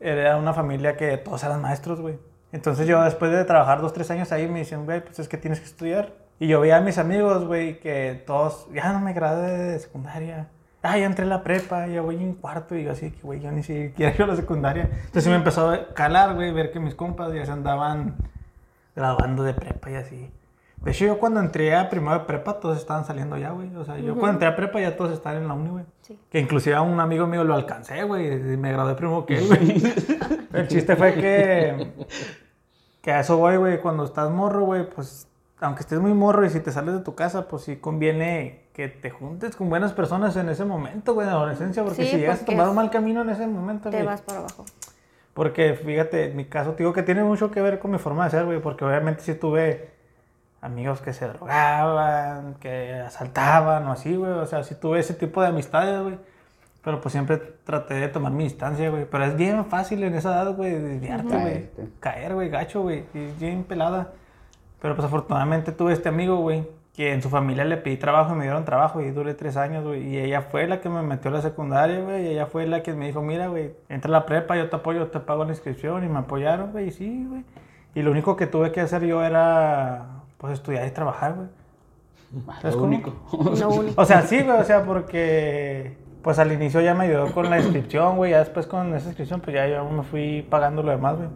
era una familia que todos eran maestros, güey. Entonces yo después de trabajar dos, tres años ahí me decían, güey, pues es que tienes que estudiar. Y yo veía a mis amigos, güey, que todos, ya no me gradué de secundaria. Ah, ya entré a la prepa, ya voy en cuarto. Y yo así, que güey, yo ni siquiera iba a la secundaria. Entonces sí me empezó a calar, güey, ver que mis compas ya se andaban graduando de prepa y así. De hecho, yo cuando entré a primero de prepa, todos estaban saliendo ya, güey. O sea, yo cuando entré a prepa ya todos estaban en la uni, güey. Sí. Que inclusive a un amigo mío lo alcancé, güey. y Me gradué primero que él, güey. El chiste fue que... Que a eso voy, güey. Cuando estás morro, güey, pues... Aunque estés muy morro y si te sales de tu casa, pues sí conviene que te juntes con buenas personas en ese momento, güey, de adolescencia. Porque Sí, si llegas porque a tomar un mal camino en ese momento, Te güey... vas para abajo. Porque fíjate, en mi caso, te digo que tiene mucho que ver con mi forma de ser, güey. Porque obviamente sí tuve amigos que se drogaban, que asaltaban o así, güey. O sea, sí tuve ese tipo de amistades, güey. Pero pues siempre traté de tomar mi distancia, güey. Pero es bien fácil en esa edad, güey, desviarte, güey. Caer, güey, gacho, güey. y Es bien pelada. Pero pues afortunadamente tuve este amigo, güey, que en su familia le pedí trabajo y me dieron trabajo y duré tres años, güey. Y ella fue la que me metió a la secundaria, güey. Y ella fue la que me dijo, mira, güey, entra a la prepa, yo te apoyo, te pago la inscripción. Y me apoyaron, güey, y sí, güey. Y lo único que tuve que hacer yo era, pues, estudiar y trabajar, güey. ¿Sabes Lo cómo? único. Lo único. O sea, sí, güey, o sea, porque pues al inicio ya me ayudó con la inscripción, güey, ya después con esa inscripción, pues ya yo me fui pagando lo demás, güey.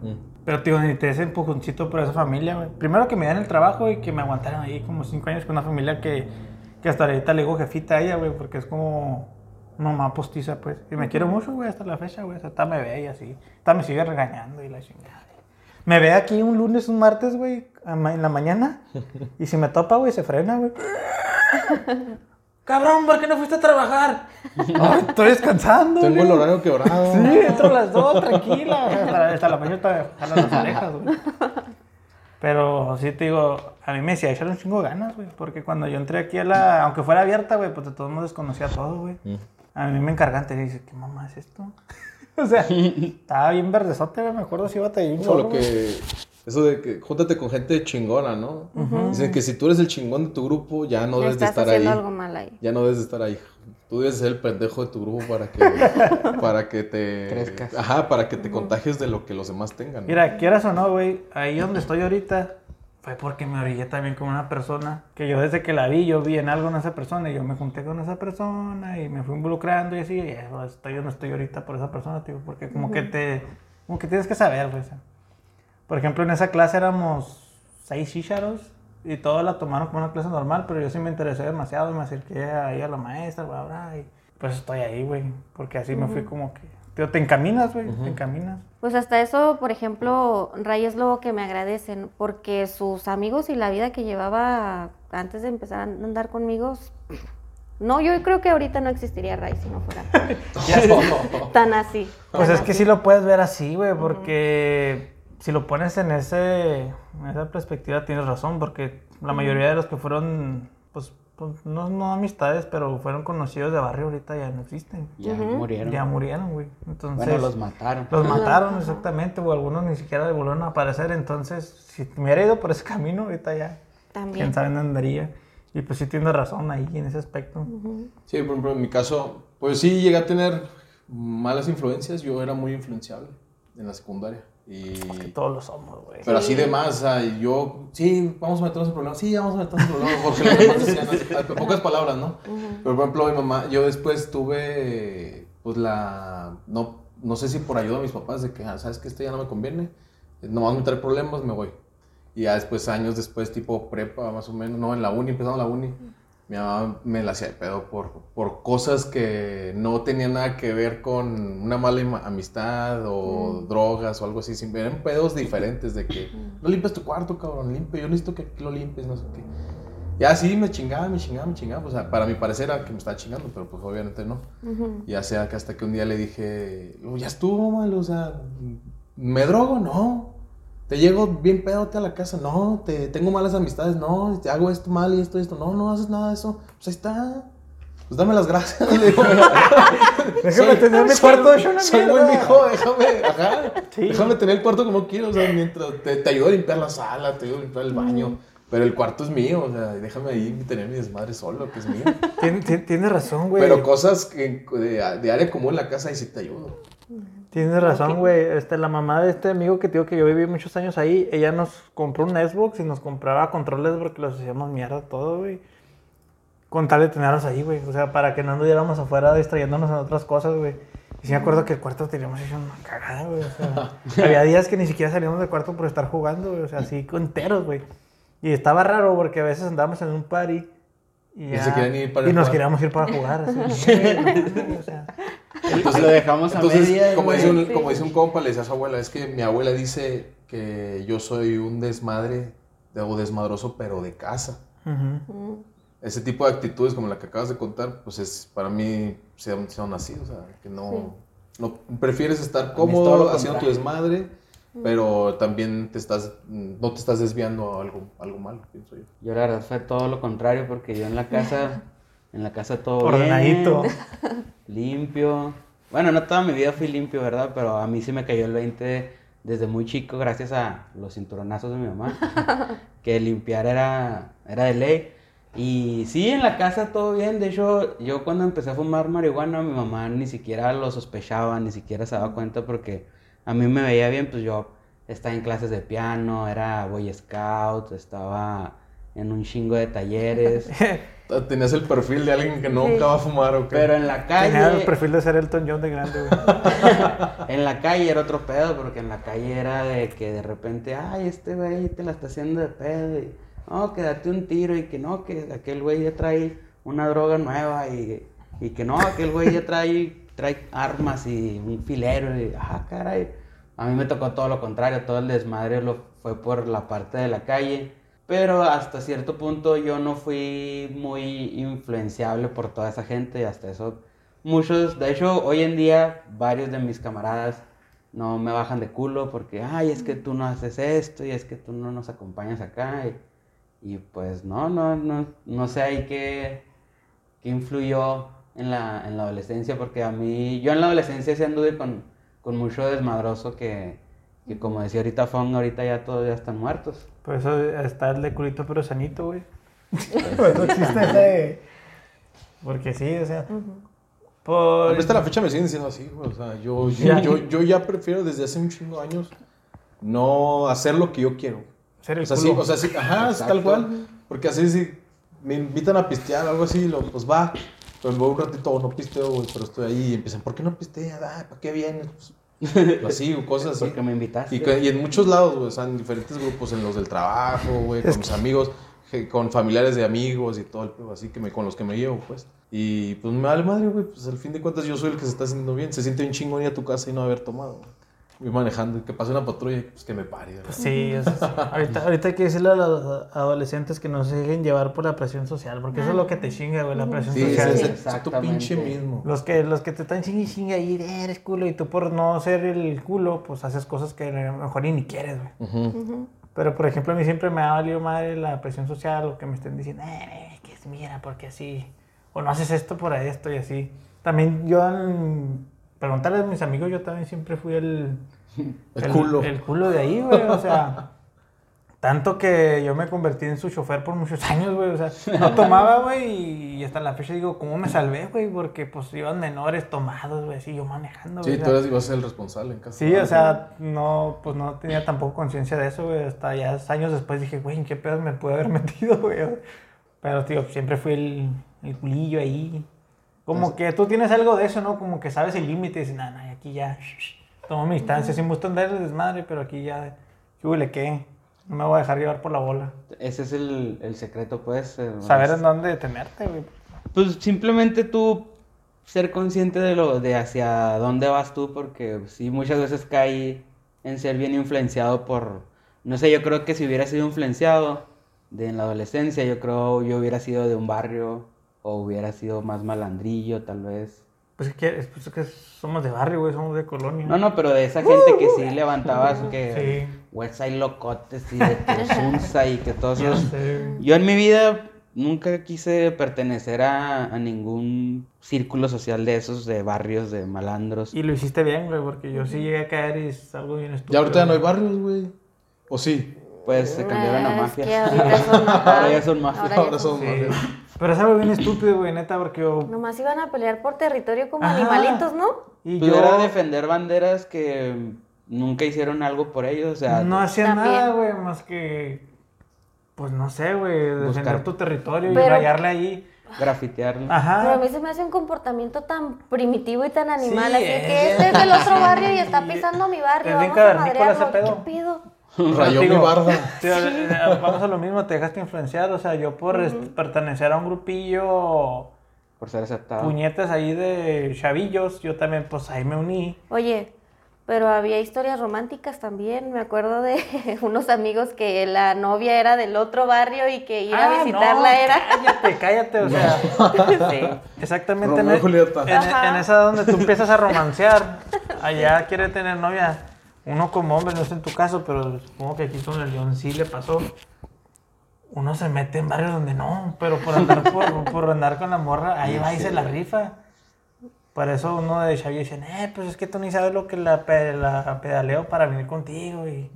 Pero, tío, necesité ese empujoncito por esa familia, güey. Primero que me dieran el trabajo y que me aguantaran ahí como cinco años con una familia que, que hasta ahorita le digo jefita a ella, güey, porque es como mamá postiza, pues. Y me quiero mucho, güey, hasta la fecha, güey. Hasta me ve y así. Hasta me sigue regañando y la chingada. Me ve aquí un lunes, un martes, güey, en la mañana. Y si me topa, güey, se frena, güey. Cabrón, ¿por qué no fuiste a trabajar? Ay, estoy descansando. Tengo güey. el horario quebrado. Sí, entro a las dos, tranquila. Hasta, hasta la mañana está jalan las orejas, güey. Pero sí te digo, a mí me decía echarle un chingo de ganas, güey. Porque cuando yo entré aquí a la. Aunque fuera abierta, güey, pues de todos modos desconocía todo, güey. A mí me encargan, te dice, ¿qué mamá es esto? o sea, estaba bien verdezote, güey. Me acuerdo si iba a tener un Como chorro, lo güey. Eso de que júntate con gente chingona, ¿no? Dicen que si tú eres el chingón de tu grupo, ya no debes de estar ahí. haciendo algo mal ahí. Ya no debes de estar ahí. Tú debes ser el pendejo de tu grupo para que, para que te... Crezcas. Ajá, para que te contagies de lo que los demás tengan. ¿no? Mira, quieras o no, güey, ahí donde estoy ahorita fue porque me orillé también con una persona que yo desde que la vi, yo vi en algo en esa persona y yo me junté con esa persona y me fui involucrando y así, y eso, estoy donde estoy ahorita por esa persona, tío, porque como que te, como que tienes que saber, güey. o sea. Por ejemplo, en esa clase éramos seis chícharos y todos la tomaron como una clase normal, pero yo sí me interesé demasiado y me acerqué ahí a la maestra, bla, bla, y pues estoy ahí, güey, porque así me fui como que, tío, te encaminas, güey, te encaminas. Pues hasta eso, por ejemplo, Ray es lo que me agradecen, porque sus amigos y la vida que llevaba antes de empezar a andar conmigo, no, yo creo que ahorita no existiría Ray si no fuera tan así. Pues tan es que sí lo puedes ver así, güey, porque si lo pones en, ese, en esa perspectiva tienes razón, porque la mayoría de los que fueron, pues, pues, no, no amistades, pero fueron conocidos de barrio, ahorita ya no existen. Ya murieron. Ya murieron, güey. Entonces, bueno, los mataron. los mataron exactamente, o algunos ni siquiera volvieron a aparecer. Entonces, si me hubiera ido por ese camino, ahorita ya, También. quién sabe dónde andaría. Y pues sí tienes razón ahí en ese aspecto. Sí, por ejemplo, en mi caso, pues sí llegué a tener malas influencias. Yo era muy influenciable en la secundaria. Y... Todos lo somos, güey. Pero así de más, o sea, yo, sí, vamos a meternos en problemas, sí, vamos a meternos en problemas, pocas palabras, ¿no? Pero, por ejemplo, mi mamá, yo después tuve, pues, la, no, no sé si por ayuda de mis papás, de que, ah, ¿sabes que Esto ya no me conviene, no me a traer problemas, me voy. Y ya después, años después, tipo prepa, más o menos, no, en la uni, empezando la uni, mi mamá me la hacía de pedo por, por cosas que no tenían nada que ver con una mala amistad o drogas o algo así. Siempre eran pedos diferentes de que no limpias tu cuarto, cabrón, limpio. Yo necesito que aquí lo limpies, no sé qué. Y así me chingaba, me chingaba, me chingaba. O sea, para mi parecer era que me estaba chingando, pero pues obviamente no. Y ya sea que hasta que un día le dije, "Oh, ya estuvo, mal, o sea, ¿me drogo? No. ¿Te llego bien pedote a la casa? No. ¿Te tengo malas amistades? No. ¿Te hago esto mal y esto y esto? No, no haces nada de eso. Pues ahí está. Pues dame las gracias. le digo. Déjame tener mi cuarto una Soy buen hijo, déjame, ajá. Sí. Déjame tener el cuarto como quiero, o sea, mientras te, te ayudo a limpiar la sala, te ayudo a limpiar el baño. Pero el cuarto es mío, o sea, déjame ahí tener mi desmadre solo, que es mío. Tien- tien- Tienes razón, güey. Pero cosas que, de, de área común en la casa, ahí sí te ayudo. Tienes razón, güey. Este, la mamá de este amigo que te digo que yo viví muchos años ahí, ella nos compró un Xbox y nos compraba controles porque los hacíamos mierda todo, güey. Con tal de tenerlos ahí, güey. O sea, para que no anduviéramos afuera distrayéndonos en otras cosas, güey. Y sí me acuerdo que el cuarto teníamos hecho una cagada, güey. O sea, había días que ni siquiera salíamos del cuarto por estar jugando, güey. O sea, así enteros, güey. Y estaba raro porque a veces andábamos en un party y, Y ya- se querían ir para y nos jugar. queríamos ir para jugar. Así, o sea, Entonces lo dejamos a Entonces, como, dice un, Sí. como dice un compa, le decía a su abuela, es que mi abuela dice que yo soy un desmadre o desmadroso, pero de casa. ujú. Ese tipo de actitudes como la que acabas de contar, pues es para mí son, son así, o sea, que no, no prefieres estar cómodo haciendo tu desmadre, pero también te estás, no te estás desviando a algo, algo malo, pienso yo. Yo la verdad fue todo lo contrario porque yo en la casa, en la casa todo Ordenadito. bien, limpio. Bueno, no toda mi vida fui limpio, ¿verdad? Pero a mí sí me cayó el 20 desde muy chico gracias a los cinturonazos de mi mamá, que limpiar era, era de ley. Y sí, en la casa todo bien. De hecho, yo cuando empecé a fumar marihuana, mi mamá ni siquiera lo sospechaba, ni siquiera se daba cuenta porque a mí me veía bien, pues yo estaba en clases de piano, era Boy Scout, estaba en un chingo de talleres. Tenías el perfil de alguien que nunca va a fumar o qué. Pero en la Tenía el calle, perfil de ser Elton John de grande, güey. en la calle era otro pedo, porque en la calle era de que de repente, ay, este güey te la está haciendo de pedo, y no, que date un tiro, y que no, que aquel güey ya trae una droga nueva, y, y que no, aquel güey ya trae, trae armas y un filero, y ah, caray. A mí me tocó todo lo contrario, todo el desmadre lo fue por la parte de la calle. Pero hasta cierto punto yo no fui muy influenciable por toda esa gente y hasta eso muchos, de hecho hoy en día varios de mis camaradas no me bajan de culo porque, ay, es que tú no haces esto y es que tú no nos acompañas acá y, y pues no, no, no, no sé ahí qué, qué influyó en la, en la adolescencia porque a mí, yo en la adolescencia sí anduve con, con mucho desmadroso que, que como decía ahorita Fong, ahorita ya todos ya están muertos. Por eso está el de culito pero sanito, güey. Por eso existe ese... Porque sí, o sea... Por... Hasta la fecha me siguen diciendo así, güey. O sea, yo, yo, Ya. yo, yo ya prefiero desde hace un chingo de años no hacer lo que yo quiero. Ser el O sea, sí, o sea, sí, ajá, es tal Exacto. cual. Porque así si me invitan a pistear o algo así, lo, pues va. Pues voy un ratito, no pisteo, güey, pero estoy ahí y empiezan, ¿por qué no pisteas? Ah, ¿para qué vienes? Pues, así, cosas así. Porque me invitaste. Y, en muchos lados, güey, o sea, en diferentes grupos, en los del trabajo, güey, con mis amigos, con familiares de amigos y todo el pedo, así que me, con los que me llevo, pues. Y pues me vale madre, güey, pues al fin de cuentas yo soy el que se está haciendo bien. Se siente bien chingón ir a tu casa y no haber tomado, güey. Ir manejando y que pase una patrulla y pues que me pare. Sí, eso sí. ahorita, ahorita hay que decirle a los adolescentes que no se dejen llevar por la presión social, porque eso es lo que te chinga, güey, la presión Sí, social. sí, es, es tu exactamente. pinche mismo. Los que, los que te están chingue y chingue ahí, "Eh, eres culo, y tú por no ser el culo, pues haces cosas que a lo mejor ni, ni quieres, güey. Ujú. Pero, por ejemplo, a mí siempre me ha valido madre la presión social o que me estén diciendo, eh, que mira, porque así, o no haces esto por esto y así. También yo, en preguntarle a mis amigos, yo también siempre fui el... El culo. El culo de ahí, güey, o sea... Tanto que yo me convertí en su chofer por muchos años, güey. O sea, no tomaba, güey. Y hasta la fecha digo, ¿cómo me salvé, güey? Porque pues iban menores tomados, güey. Así yo manejando, güey. Sí, tú eres, ibas a ser el responsable en casa. Sí, o sea, no, pues no tenía tampoco conciencia de eso, güey. Hasta ya años después dije, güey, ¿en qué pedo me pude haber metido, güey? Pero, tío, siempre fui el, el culillo ahí. Como que tú tienes algo de eso, ¿no? Como que sabes el límite y dices, nah, nah, aquí ya, tomo mi distancia. Sí me gusta andar de desmadre, pero aquí ya, ¿qué huele qué? No me voy a dejar llevar por la bola. Ese es el, el secreto, pues. eh, Saber en dónde detenerte, güey. Pues simplemente tú ser consciente de lo de hacia dónde vas tú, porque sí, muchas veces caí en ser bien influenciado por, no sé, yo creo que si hubiera sido influenciado de en la adolescencia, yo creo yo hubiera sido de un barrio o hubiera sido más malandrillo, tal vez. Pues es que, es pues es que somos de barrio, güey, somos de colonia. No, no, pero de esa gente que sí levantaba su que Sí. Westside Locotes y de que Sunsa y que todos esos yo en mi vida nunca quise pertenecer a, a ningún círculo social de esos, de barrios, de malandros. Y lo hiciste bien, güey, porque yo sí llegué a caer y es algo bien estúpido. Ya ahorita ya no hay barrios, güey. ¿O sí? Pues se cambiaron a Ah, mafias. que ahorita son Ahora ya son mafias. Ahora son Sí. mafias. Pero es algo bien estúpido, güey, neta, porque yo... Nomás iban a pelear por territorio como Ajá. animalitos, ¿no? Y Pues yo era defender banderas que nunca hicieron algo por ellos, o sea, no hacía También. nada, güey, más que... Pues no sé, güey, defender Buscar. tu territorio y rayarle ahí. grafitearlo. Pero a Ajá. mí se me hace un comportamiento tan primitivo y tan animal, Sí, así que es- este es del otro barrio y está pisando mi barrio, Es bien vamos a madrearlo, pedo. ¿qué pido? Rayó mi barda. tío, eh, vamos a lo mismo, te dejaste influenciar, o sea, yo por pertenecer a un grupillo Por ser aceptado. puñetas ahí de chavillos, yo también pues ahí me uní. Oye, pero había historias románticas también. Me acuerdo de unos amigos que la novia era del otro barrio y que ir a Ah, visitarla no, era. Cállate, cállate, o sea. Sí. Exactamente. Romeo en, en- Ajá. en esa donde tú empiezas a romancear. Allá quiere tener novia. Uno como hombre, no sé en tu caso, pero supongo que aquí con el León sí le pasó. Uno se mete en barrios donde no, pero por andar, por, por andar con la morra, ahí va y se la rifa. Por eso uno de Xavi dice, eh, pues es que tú ni sabes lo que la, pe- la pedaleo para venir contigo. Y...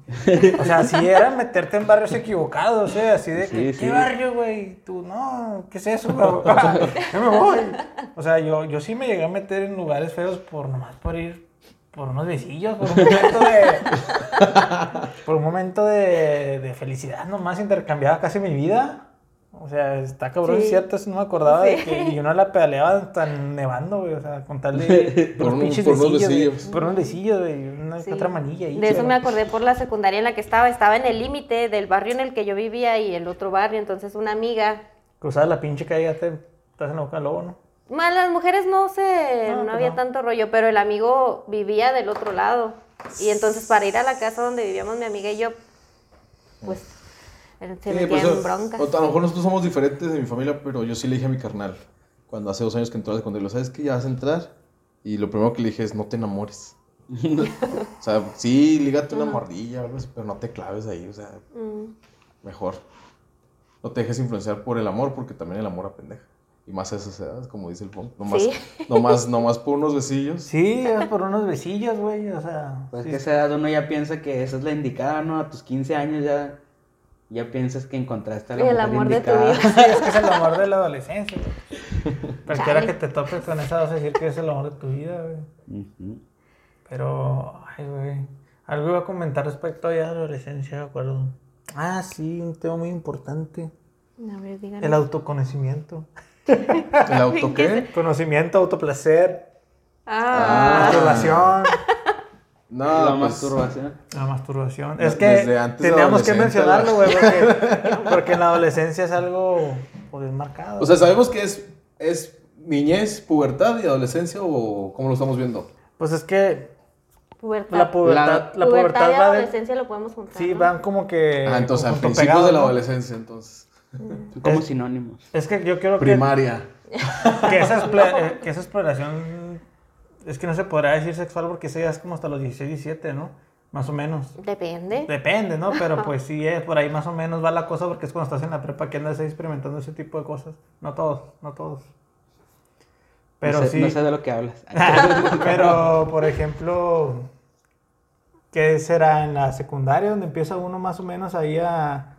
O sea, así era meterte en barrios equivocados, o sea, así de que, Sí, ¿qué sí. barrio, güey? Tú, no, ¿qué es eso? Yo me voy. O sea, yo, yo sí me llegué a meter en lugares feos por nomás por ir por unos besillos, por un momento de. por un momento de, de felicidad nomás, intercambiaba casi mi vida. O sea, está cabrón, Sí. es cierto, eso no me acordaba de Sí. que y yo no la pedaleaba tan nevando, güey. O sea, con tal de. Por los un- pinches por unos besillos. Por unos besillos, güey. Una Sí. otra manilla ahí. De eso pero- me acordé por la secundaria en la que estaba. Estaba en el límite del barrio en el que yo vivía y el otro barrio. Entonces una amiga Cruzar la pinche calle, te estás en la boca del lobo, ¿no? Más las mujeres no sé, No, no, pues había no. tanto rollo, pero el amigo vivía del otro lado. Y entonces para ir a la casa donde vivíamos mi amiga y yo, pues él se Sí, pues, en broncas. o a lo mejor nosotros somos diferentes de mi familia, pero yo sí le dije a mi carnal, cuando hace dos años que entró a la secundaria, ¿sabes qué? Ya vas a entrar. Y lo primero que le dije es, no te enamores. o sea, sí, lígate una mordilla o algo así, pero no te claves ahí, o sea, Mm. mejor. No te dejes influenciar por el amor, porque también el amor apendeja. Y más a esas edades, como dice el Pong. Nomás, Sí. nomás, nomás por unos besillos. Sí, es por unos besillos, güey. O sea. Pues sí, que a esa edad uno ya piensa que esa es la indicada, ¿no? A tus 15 años ya, ya piensas que encontraste a la El mujer amor de tu indicada. vida. Sí, es que es el amor de la adolescencia. güey. Cualquiera Chale. que te tope con esa vas a decir que es el amor de tu vida, güey. Ujú. Pero, ay, güey. Algo iba a comentar respecto ya a la adolescencia, me acuerdo. Ah, sí, un tema muy importante. A ver, díganos. El autoconocimiento. ¿El auto qué? Conocimiento, autoplacer, Ah, masturbación, No, la pues, masturbación. la masturbación. Es que antes de teníamos que mencionarlo, güey, porque, porque en la adolescencia es algo, pues, marcado. O sea, ¿sabemos que es, es niñez, pubertad y adolescencia o cómo lo estamos viendo? pues es que pubertad. la pubertad, la, pubertad y va de... adolescencia lo podemos juntar. Sí, ¿no? van como que... ah, entonces, a junto principios pegados, de la ¿no? adolescencia, entonces. Como Es- sinónimos. Es que yo quiero que, Primaria. que, esa expla- eh, que esa exploración, es que no se podrá decir sexual porque eso ya es como hasta los 16, 17, ¿no? más o menos. Depende. Depende, ¿no? Pero pues sí es, por ahí más o menos va la cosa porque es cuando estás en la prepa que andas ahí experimentando ese tipo de cosas. No todos, no todos. Pero no sé, sí. No sé de lo que hablas. Pero, por ejemplo, ¿qué será en la secundaria donde empieza uno más o menos ahí a,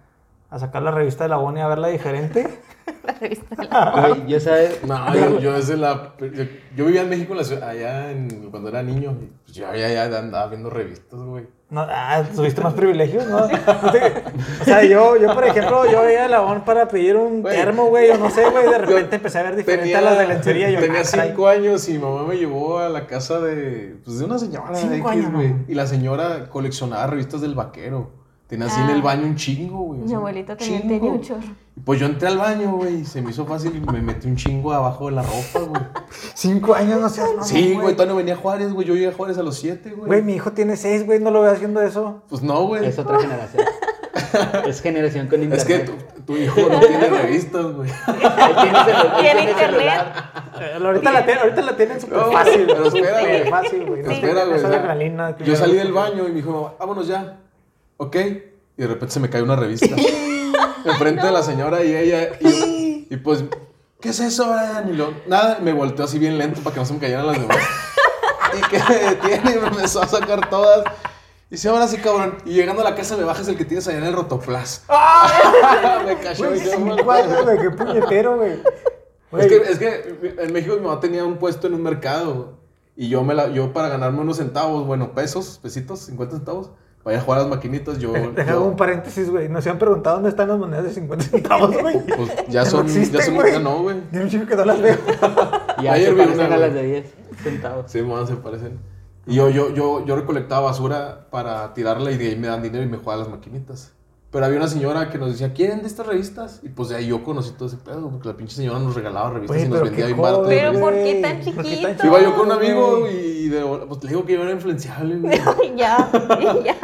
a sacar la revista de la ONI a verla diferente? La revista de la- sabes. No, yo, yo desde la. Yo, yo vivía en México en la ciudad- allá en, cuando era niño. y, Pues yo ya, ya andaba viendo revistas, güey. No, ah, ¿tuviste más privilegios? ¿no? O sea, yo, yo, por ejemplo, yo iba a la ON para pedir un Güey. termo, güey, o no sé, güey, de repente empecé a ver diferente a las de lencería. Yo, tenía ah, caray. cinco años y mi mamá me llevó a la casa de, pues, de una señora. Cinco X, años, güey. ¿no? Y la señora coleccionaba revistas del vaquero. Tenía así en el Ah. baño un chingo, güey. Mi así, abuelito también tenía un chorro. Pues yo entré al baño, güey, y se me hizo fácil y me metí un chingo abajo de la ropa, güey. Cinco años, no seas mamón, Sí, güey, todavía no venía a Juárez, güey. Yo llegué a Juárez a los siete, güey. Güey, mi hijo tiene seis, güey, no lo veo haciendo eso. Pues no, güey. Es otra generación. Es generación con internet. Es que tu, tu hijo no tiene revistas, güey. Tiene internet. Eh, ahorita, la tiene, ahorita la tienen súper No, fácil. pero espera, güey. fácil, güey. Pero No espera, güey. yo salí del baño y me dijo, vámonos ya. Ok. Y de repente se me cae una revista. Enfrente de la señora y ella. Y, y pues, ¿qué es eso, Brian? Y lo, nada, me volteó así bien lento para que no se me cayeran las demás. y que me detiene y me empezó a sacar todas. Y dice, ahora sí, cabrón. Y llegando a la casa me bajas el que tienes allá en el rotoplas. me cayó y yo, güey, qué puñetero, güey. es que, es que en México mi mamá tenía un puesto en un mercado. Y yo, me la, yo para ganarme unos centavos, bueno, pesos, pesitos, 50 centavos, ir a jugar a las maquinitas, yo... Deja yo- un paréntesis, güey. Nos habían preguntado dónde están las monedas de 50 centavos, güey. pues ya no son, existen, ya son, güey. ya no, güey. Tiene un chico que no las veo. Ya Ayer vi una, a las de 10 centavos. Sí, mamá, se parecen. Y yo, yo, yo, yo recolectaba basura para tirarla y de ahí me dan dinero y me jugaba a las maquinitas. Pero había una señora que nos decía, ¿quieren de estas revistas? Y pues de ahí yo conocí todo ese pedo, porque la pinche señora nos regalaba revistas y nos vendía bien barato. Pero ¿por qué tan ¿Por qué chiquito? Iba yo con un amigo y de, pues le digo que yo era influenciable, güey. ya, ya.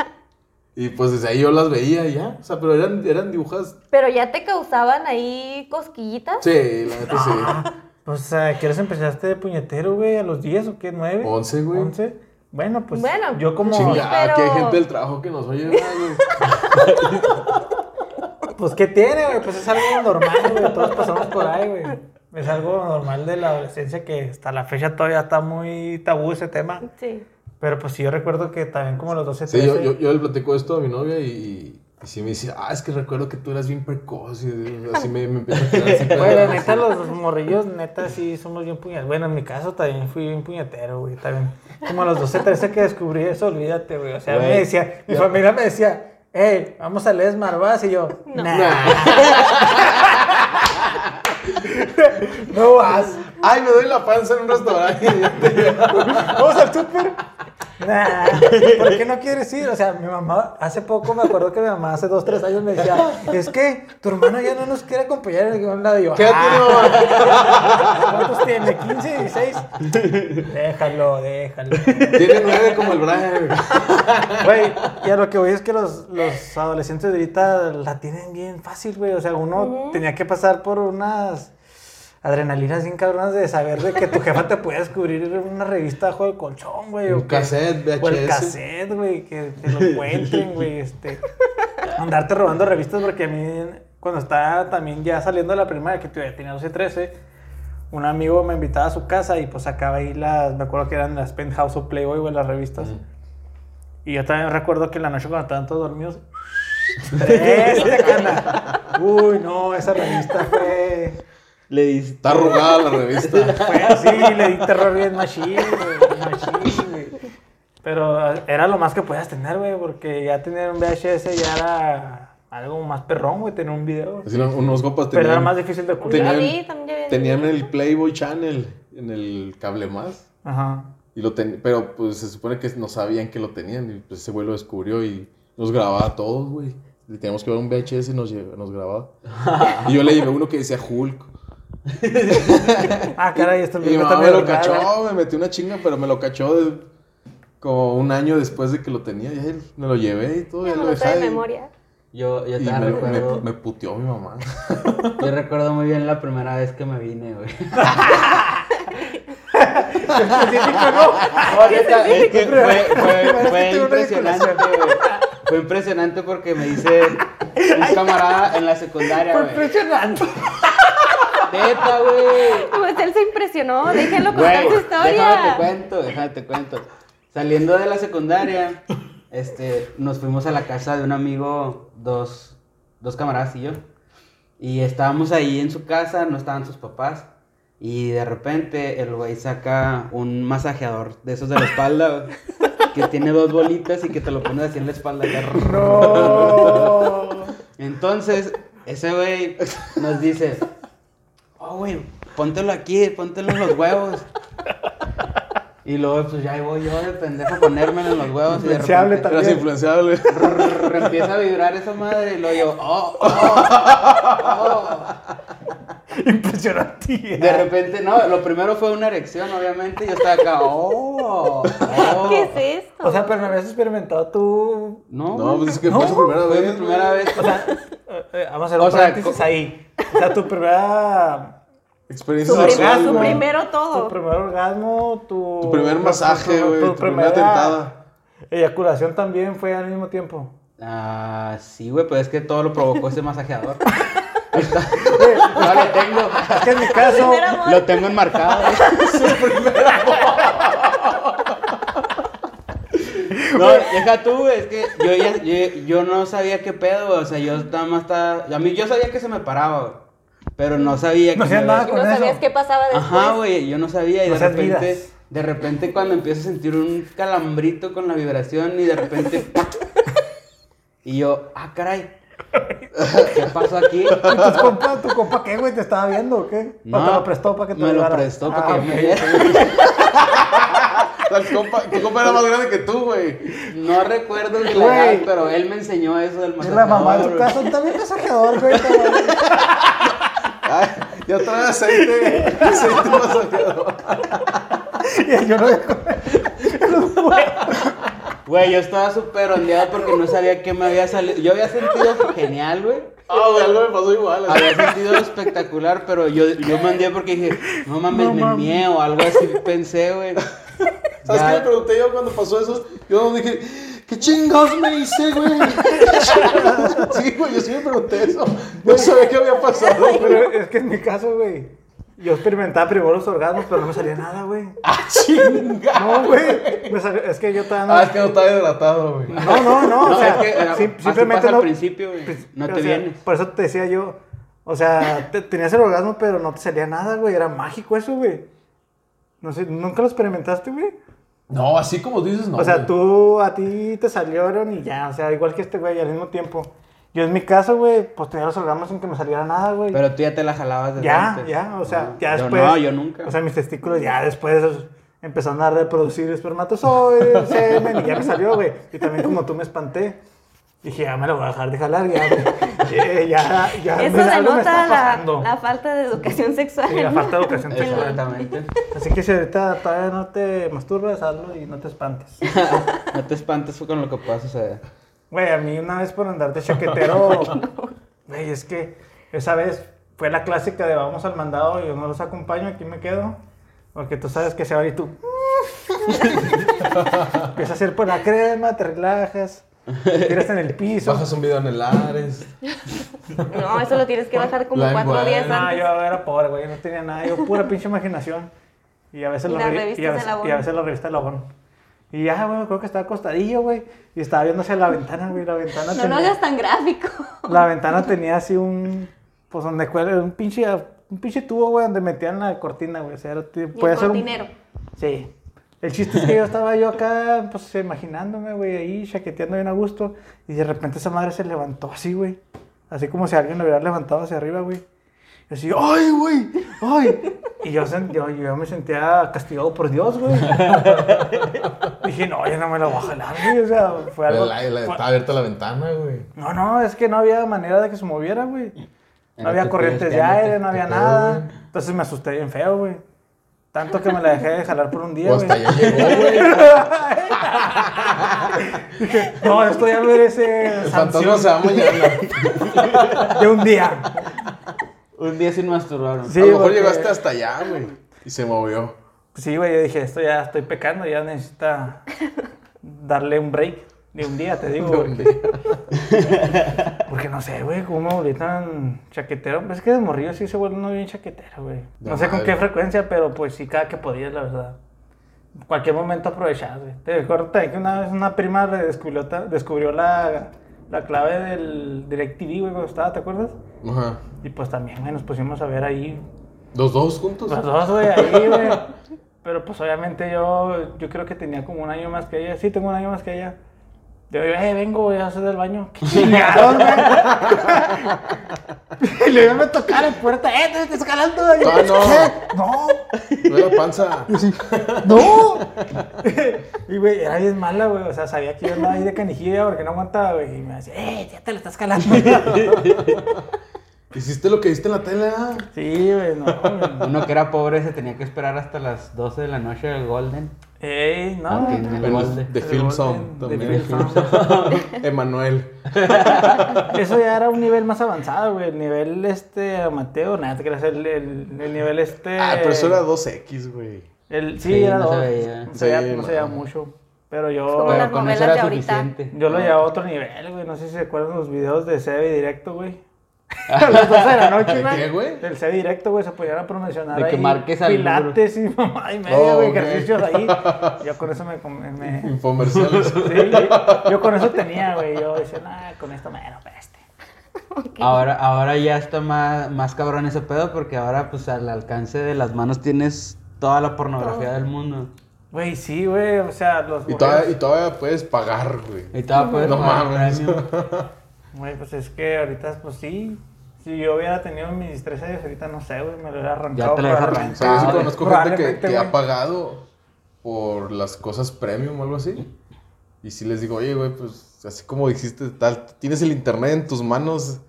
Y pues desde ahí yo las veía y ya. O sea, pero eran, eran dibujadas. Pero ya te causaban ahí cosquillitas. Sí, la neta sí. Pues, ¿a qué horas empezaste de puñetero, güey? ¿A los 10 o qué? ¿9? 11, güey. 11. Bueno, pues Bueno. yo como... Sí, Chinga, pero- que hay gente del trabajo que nos oye, ¿verdad, güey. Pues, ¿qué tiene, güey? Pues es algo normal, güey. Todos pasamos por ahí, güey. Es algo normal de la adolescencia que hasta la fecha todavía está muy tabú ese tema. Sí. Pero pues sí, yo recuerdo que también como los 12, Sí, 13... yo, yo, yo le platico esto a mi novia y, y sí me dice, ah, es que recuerdo que tú eras bien precoz. Y así me, me empieza a tirar así. Pedos. neta, los morrillos, neta, sí somos bien puñeteros. Bueno, en mi caso también fui bien puñetero, güey, también. Como a los 12, 13 que descubrí eso, olvídate, güey. O sea, Güey, me decía, mi familia me decía, hey, vamos a leer Smart Y yo, no. No. Nah. no vas. Ay, me doy la panza en un restaurante. Vamos al súper. Nah, ¿por qué no quieres ir? O sea, mi mamá, hace poco me acuerdo que mi mamá hace dos, tres años me decía, es que tu hermano ya no nos quiere acompañar en algún lado. Y yo, ¿Qué edad "Ah". ¿Cuántos tiene? ¿15, 16? Déjalo, déjalo. Tiene nueve como el Brian. Güey, y a lo que voy es que los, los adolescentes de ahorita la tienen bien fácil, güey. O sea, uno tenía que pasar por unas adrenalinas bien cabronas de saber de que tu jefa te puede descubrir una revista bajo el colchón, güey. o Un que- cassette, O el VHS. cassette, güey, que te lo encuentren, güey. Este, andarte robando revistas porque a mí, cuando estaba también ya saliendo de la primaria, que tenía 12, 13, un amigo me invitaba a su casa y pues sacaba ahí las, me acuerdo que eran las Penthouse o Playboy, güey, las revistas. Y yo también recuerdo que en la noche cuando estaban todos dormidos, este cana. Uy, no, esa revista fue, Le diste. Está arrugada la revista. fue así, le di terror bien machine, güey. Pero era lo más que podías tener, güey, porque ya tener un VHS ya era algo más perrón, güey, tener un video. Unos- copas Pero tenían, era más difícil de ocultar. Tenían- también el Playboy Channel en el cable más. Ajá. Y lo ten- pero pues se supone que no sabían que lo tenían. Y pues ese güey lo descubrió y nos grababa a todos, güey. Le teníamos que ver un VHS y nos, nos grababa. y yo le llevé uno que decía Hulk. Ah, caray, esto Y mi mamá me lo cachó, me metió una chinga, pero me lo cachó de- como un año después de que lo tenía. Y ahí me lo llevé y todo. Ya ya me lo dejé de memoria. Yo, yo Y también me, recuerdo. me, me puteó mi mamá. Yo recuerdo muy bien la primera vez que me vine, güey. Específico, no. No, neta, es que fue, impresionante, güey. Fue impresionante porque me dice un camarada en la secundaria, Fue güey. impresionante. Neta, güey. Pues él se impresionó, déjenlo contar su déjame te historia. cuento, déjame te cuento. Saliendo de la secundaria, este, nos fuimos a la casa de un amigo, dos, dos camaradas y yo. Y estábamos ahí en su casa, no estaban sus papás. Y de repente el güey saca un masajeador de esos de la espalda, que tiene dos bolitas y que te lo pones así en la espalda. No. entonces, ese güey nos dice, oh, güey, póntelo aquí, póntelo en los huevos. Y luego, pues ya ahí voy yo de pendejo a ponérmelo en los huevos y de Influenciable repente Eras influenciable. rrr, empieza a vibrar esa madre y luego yo, oh, oh, oh. Impresionante. De repente, no, lo primero fue una erección, obviamente, y yo estaba acá, oh, oh. ¿Qué es esto? O sea, pero no habías experimentado tú. No, No, pues es que No, fue su primera fue vez. mi primera vez. O sea, eh, vamos a hacer O un sea, paréntesis ahí. O sea, tu primera. Experiencia su, tu sexual, orgasmo. su güey. primero Tu todo. primer orgasmo, tu. Tu primer masaje, güey, tu primera tentada. Eyaculación también fue al mismo tiempo. Ah, sí, güey, pero es que todo lo provocó ese masajeador. No lo tengo. Es que en mi caso. Primer. Lo tengo enmarcado. No, deja tú, güey, es que yo, ya, yo, yo no sabía qué pedo, güey, o sea, yo nada más estaba, a mí yo sabía que se me paraba, güey, pero no sabía No que me- nada Y con no eso. sabías qué pasaba después. Ajá, güey, yo no sabía y No de repente, vidas. de repente cuando empiezo a sentir un calambrito con la vibración y de repente, y yo, ah, caray, ¿qué pasó aquí? ¿Y tus compa, tu compa qué, güey? ¿Te estaba viendo o qué? ¿O No, te lo prestó para que te me lo llevara? prestó para Ah, que me ok. viera. O sea, el compa- tu compa era más grande que tú, güey. No recuerdo ni la edad, pero él me enseñó eso del Es la mamá de tu masajeador, casa, también masajeador, güey. ya trae aceite. Aceite masajeador. Y yo no Güey, yo estaba súper ondeado porque no sabía qué me había salido. Yo había sentido genial, güey. Ah, güey, algo me pasó igual. así. Había sentido espectacular, pero yo, yo me ondeé porque dije, no mames, No me mames. mié o algo así pensé, güey. ¿Sabes Ya- qué me pregunté yo cuando pasó eso? Yo dije, ¿qué chingados me hice, güey? sí, güey, yo sí me pregunté eso. Yo sabía qué había pasado, güey. Pero es que en mi caso, güey, yo experimentaba primero los orgasmos, pero no me salía nada, güey. ¡Ah, chinga! No, güey. me Es que yo todavía no. Ah, es que no estaba hidratado, güey. No, no, no. No, o sea, es que sim- simplemente no. al principio, güey. pues, No o te sea, vienes. Por eso te decía yo. O sea, te- tenías el orgasmo, pero no te salía nada, güey. Era mágico eso, güey. No sé, ¿nunca lo experimentaste, güey? No, así como dices, no. o sea, güey. tú, a ti te salieron y ya. O sea, igual que este güey al mismo tiempo. Yo en mi caso, güey, pues tenía los orgasmos sin que me saliera nada, güey. Pero tú ya te la jalabas desde Ya, antes. ya, o sea, No, ya yo después. no, yo nunca. O sea, mis testículos ya después empezaron a reproducir espermatozoides, semen, y ya me salió, güey. Y también como tú me espanté, dije, ya me lo voy a dejar de jalar, ya, güey. Eh, ya, ya, Eso denota la, la falta de educación sexual. Sí, la falta de educación sexual. Exactamente. Así que si ahorita todavía no te masturbas, hazlo y no te espantes. no te espantes con lo que pueda suceder. Güey, a mí una vez por andar de chaquetero, güey, es que esa vez fue la clásica de vamos al mandado, yo no los acompaño, aquí me quedo, porque tú sabes que se va a ir tú. Empiezas a hacer por la crema, te relajas, te tiras en el piso. Bajas un video en el Ares. No, eso lo tienes que bajar como cuatro días No, yo era pobre, güey, no tenía nada, yo pura pinche imaginación. Y a veces Y lo y a veces, y a veces la revista Labón. Y ya, güey, creo que estaba acostadillo, güey, y estaba viendo hacia la ventana, güey, la ventana No lo tenía- hagas tan gráfico. La ventana tenía así un. Pues donde cuelga, un pinche, un pinche tubo, güey, donde metían la cortina, güey. O sea, era, Y el puede ser un- cortinero. Sí. El chiste es que yo estaba yo acá, pues imaginándome, güey, ahí, chaqueteando bien a gusto. Y de repente esa madre se levantó así, güey. Así como si alguien lo hubiera levantado hacia arriba, güey. Y así, ¡ay, güey! ¡ay! Y yo, sen- yo, yo me sentía castigado por Dios, güey. Dije, no, ya no me lo voy a jalar, güey. O sea, fue algo. La- la- fue- Estaba abierta la ventana, güey. no, no, es que no había manera de que se moviera, güey. No había corrientes de aire, no había nada. Entonces me asusté bien feo, güey. Tanto que me la dejé de jalar por un día, güey. hasta ya llegó, güey. Dije, no, esto ya merece El fantasma sanción se va mañana. de un día. Un día sin masturbaron. Sí, a lo mejor porque- llegaste hasta allá, güey. Y se movió. Sí, güey, yo dije, esto ya estoy pecando, ya necesita darle un break de un día, te digo. Porque, porque no sé, güey, cómo me volví tan chaquetero. Pues es que de morrillo sí se vuelve uno bien chaquetero, güey. No sé con qué frecuencia, pero pues sí, cada que podía, la verdad. Cualquier momento aprovechar, güey. Te recuerdo también que una vez una prima descubrió, descubrió la, la clave del DirecTV, güey, cuando estaba, ¿te acuerdas? Ajá. Y pues también, güey, nos pusimos a ver ahí ¿Los dos juntos? los dos, güey, ahí, güey. Pero pues obviamente yo, yo creo que tenía como un año más que ella. Sí, tengo un año más que ella. Yo digo, eh, vengo, voy a hacer del baño. ¡Qué chingados, güey! y le iba a tocar en puerta, ¡eh, te estás jalando! Y yo, Ah, no. "¿Qué? ¡No! No era panza. ¡No! y güey, era bien mala, güey. O sea, sabía que yo andaba ahí de canijilla porque no aguantaba, güey. Y me decía, ¡eh, ya te lo estás jalando! ¿Hiciste lo que viste en la tele? ah? sí, güey, no. Uno que era pobre se tenía que esperar hasta las 12 de la noche del Golden. ¡Ey, no! El- de Film de también. Emanuel. Eso ya era un nivel más avanzado, güey. El nivel este amateur, nada, te creas, el, el, el nivel este. Ah, pero eso era 2X, güey. El, sí, Sí, era no dos. se veía. No se veía, Sí, no se veía mucho. Pero yo. como Pero las con novelas eso era de ahorita. suficiente. Yo lo llevaba a otro nivel, güey. No sé si se acuerdan los videos de CB Directo, güey. A las 12 de la noche, ¿De güey. qué, güey? Del CB Directo, güey. Se ponían a promocionar De que ahí marques al pilates y mamá y media, Oh, güey. Ejercicios ahí. Yo con eso me... me, me- Infomerciales. sí, yo, yo con eso tenía, güey. Yo decía, nah, con esto menos, peste. Ahora, ahora ya está más, más cabrón ese pedo porque ahora pues al alcance de las manos tienes toda la pornografía Todo. del mundo. Güey, sí, güey. O sea, los Y todavía, y todavía puedes pagar, güey. Y todavía puedes No pagar mames. Güey, pues es que ahorita, pues sí. Si yo hubiera tenido mis tres años, ahorita no sé, güey, me lo hubiera arrancado. Ya te lo probablemente. O sea, yo sí conozco gente que, que ha pagado por las cosas premium o algo así. Y sí les digo, oye, güey, pues así como dijiste, tal, tienes el internet en tus manos.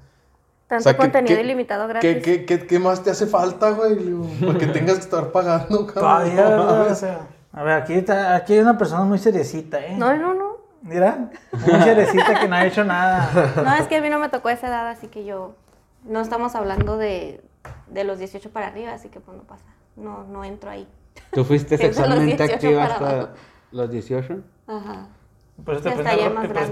Tanto O sea, ¿qué- contenido qué- ilimitado ¿Qué, gratis. qué, qué, qué más te hace falta, güey? Para que tengas que estar pagando, cabrón. Todavía, No. O sea, a ver, aquí, está, aquí hay una persona muy seriecita, ¿eh? No, no, no. Mira, muy seriecita que no ha hecho nada. No, es que a mí no me tocó esa edad, así que yo. No estamos hablando de, de los 18 para arriba, así que pues no pasa. No, no entro ahí. ¿Tú fuiste sexualmente 18 activa hasta abajo. los 18? Ajá. Por eso te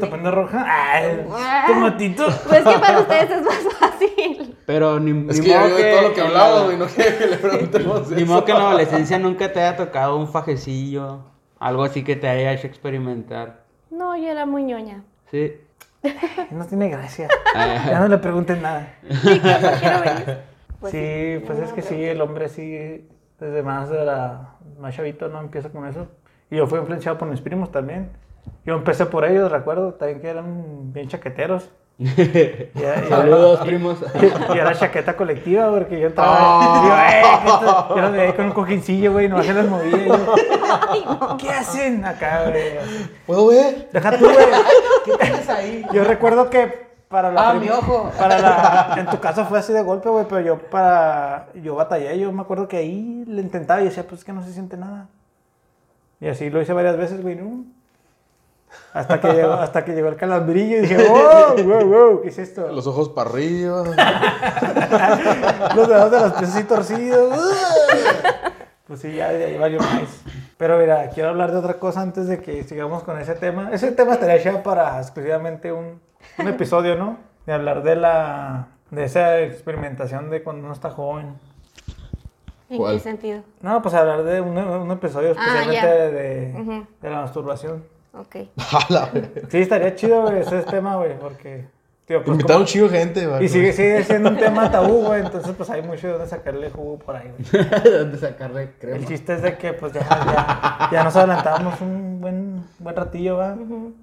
prende, roja. Ay, Ah. tomatito. Pues que para ustedes es más fácil. Pero ni, Es ni que ya modo de todo lo que hablaba, la- güey, no quiere que le preguntemos Ni eso. modo que en la adolescencia nunca te haya tocado un fajecillo, algo así que te haya hecho experimentar. No, yo era muy ñoña. Sí. No tiene gracia. Ya no le pregunten nada. Sí. Pues sí, pues no, es que sí, el hombre sí, desde más de la más chavito no empieza con eso. Y yo fui influenciado por mis primos también. Yo empecé por ellos, recuerdo, también que eran bien chaqueteros. Y era- y Saludos, primos. Y era chaqueta colectiva, porque yo entraba. y yo, "Eh, ¿qué esto?". Yo con un cojincillo, güey, nomás se las movía. ¿Qué hacen acá, güey? ¿Puedo ver? Deja tú, güey. ¿Qué tienes ahí? Yo recuerdo que para la. Ah, mi ojo. Para la. En tu caso fue así de golpe, güey, pero yo para. Yo batallé, yo me acuerdo que ahí le intentaba y decía, pues es que no se siente nada. Y así lo hice varias veces, güey, ¿no? Hasta que llegó, hasta que llegó el calambrillo y dije, wow, wow, wow, ¿qué es esto? Los ojos para arriba. Los dedos de los pies así torcidos. Pues sí, ya de ahí valió más. Pero mira, quiero hablar de otra cosa antes de que sigamos con ese tema. Ese tema estaría ya para exclusivamente un, un episodio, ¿no? De hablar de la de esa experimentación de cuando uno está joven. ¿En ¿Cuál? qué sentido? No, pues hablar de un, un episodio Ah, especialmente de, de- la masturbación. Ok. Sí, estaría chido, ese tema, güey, porque... Tío, pues, Invitaron como- un chido de gente, güey. y sigue, sigue siendo un tema tabú, güey, entonces pues hay mucho de donde sacarle jugo por ahí, güey. ¿Dónde sacarle crema? El chiste es de que pues ya, ya, ya nos adelantamos un buen, buen ratillo, ¿va?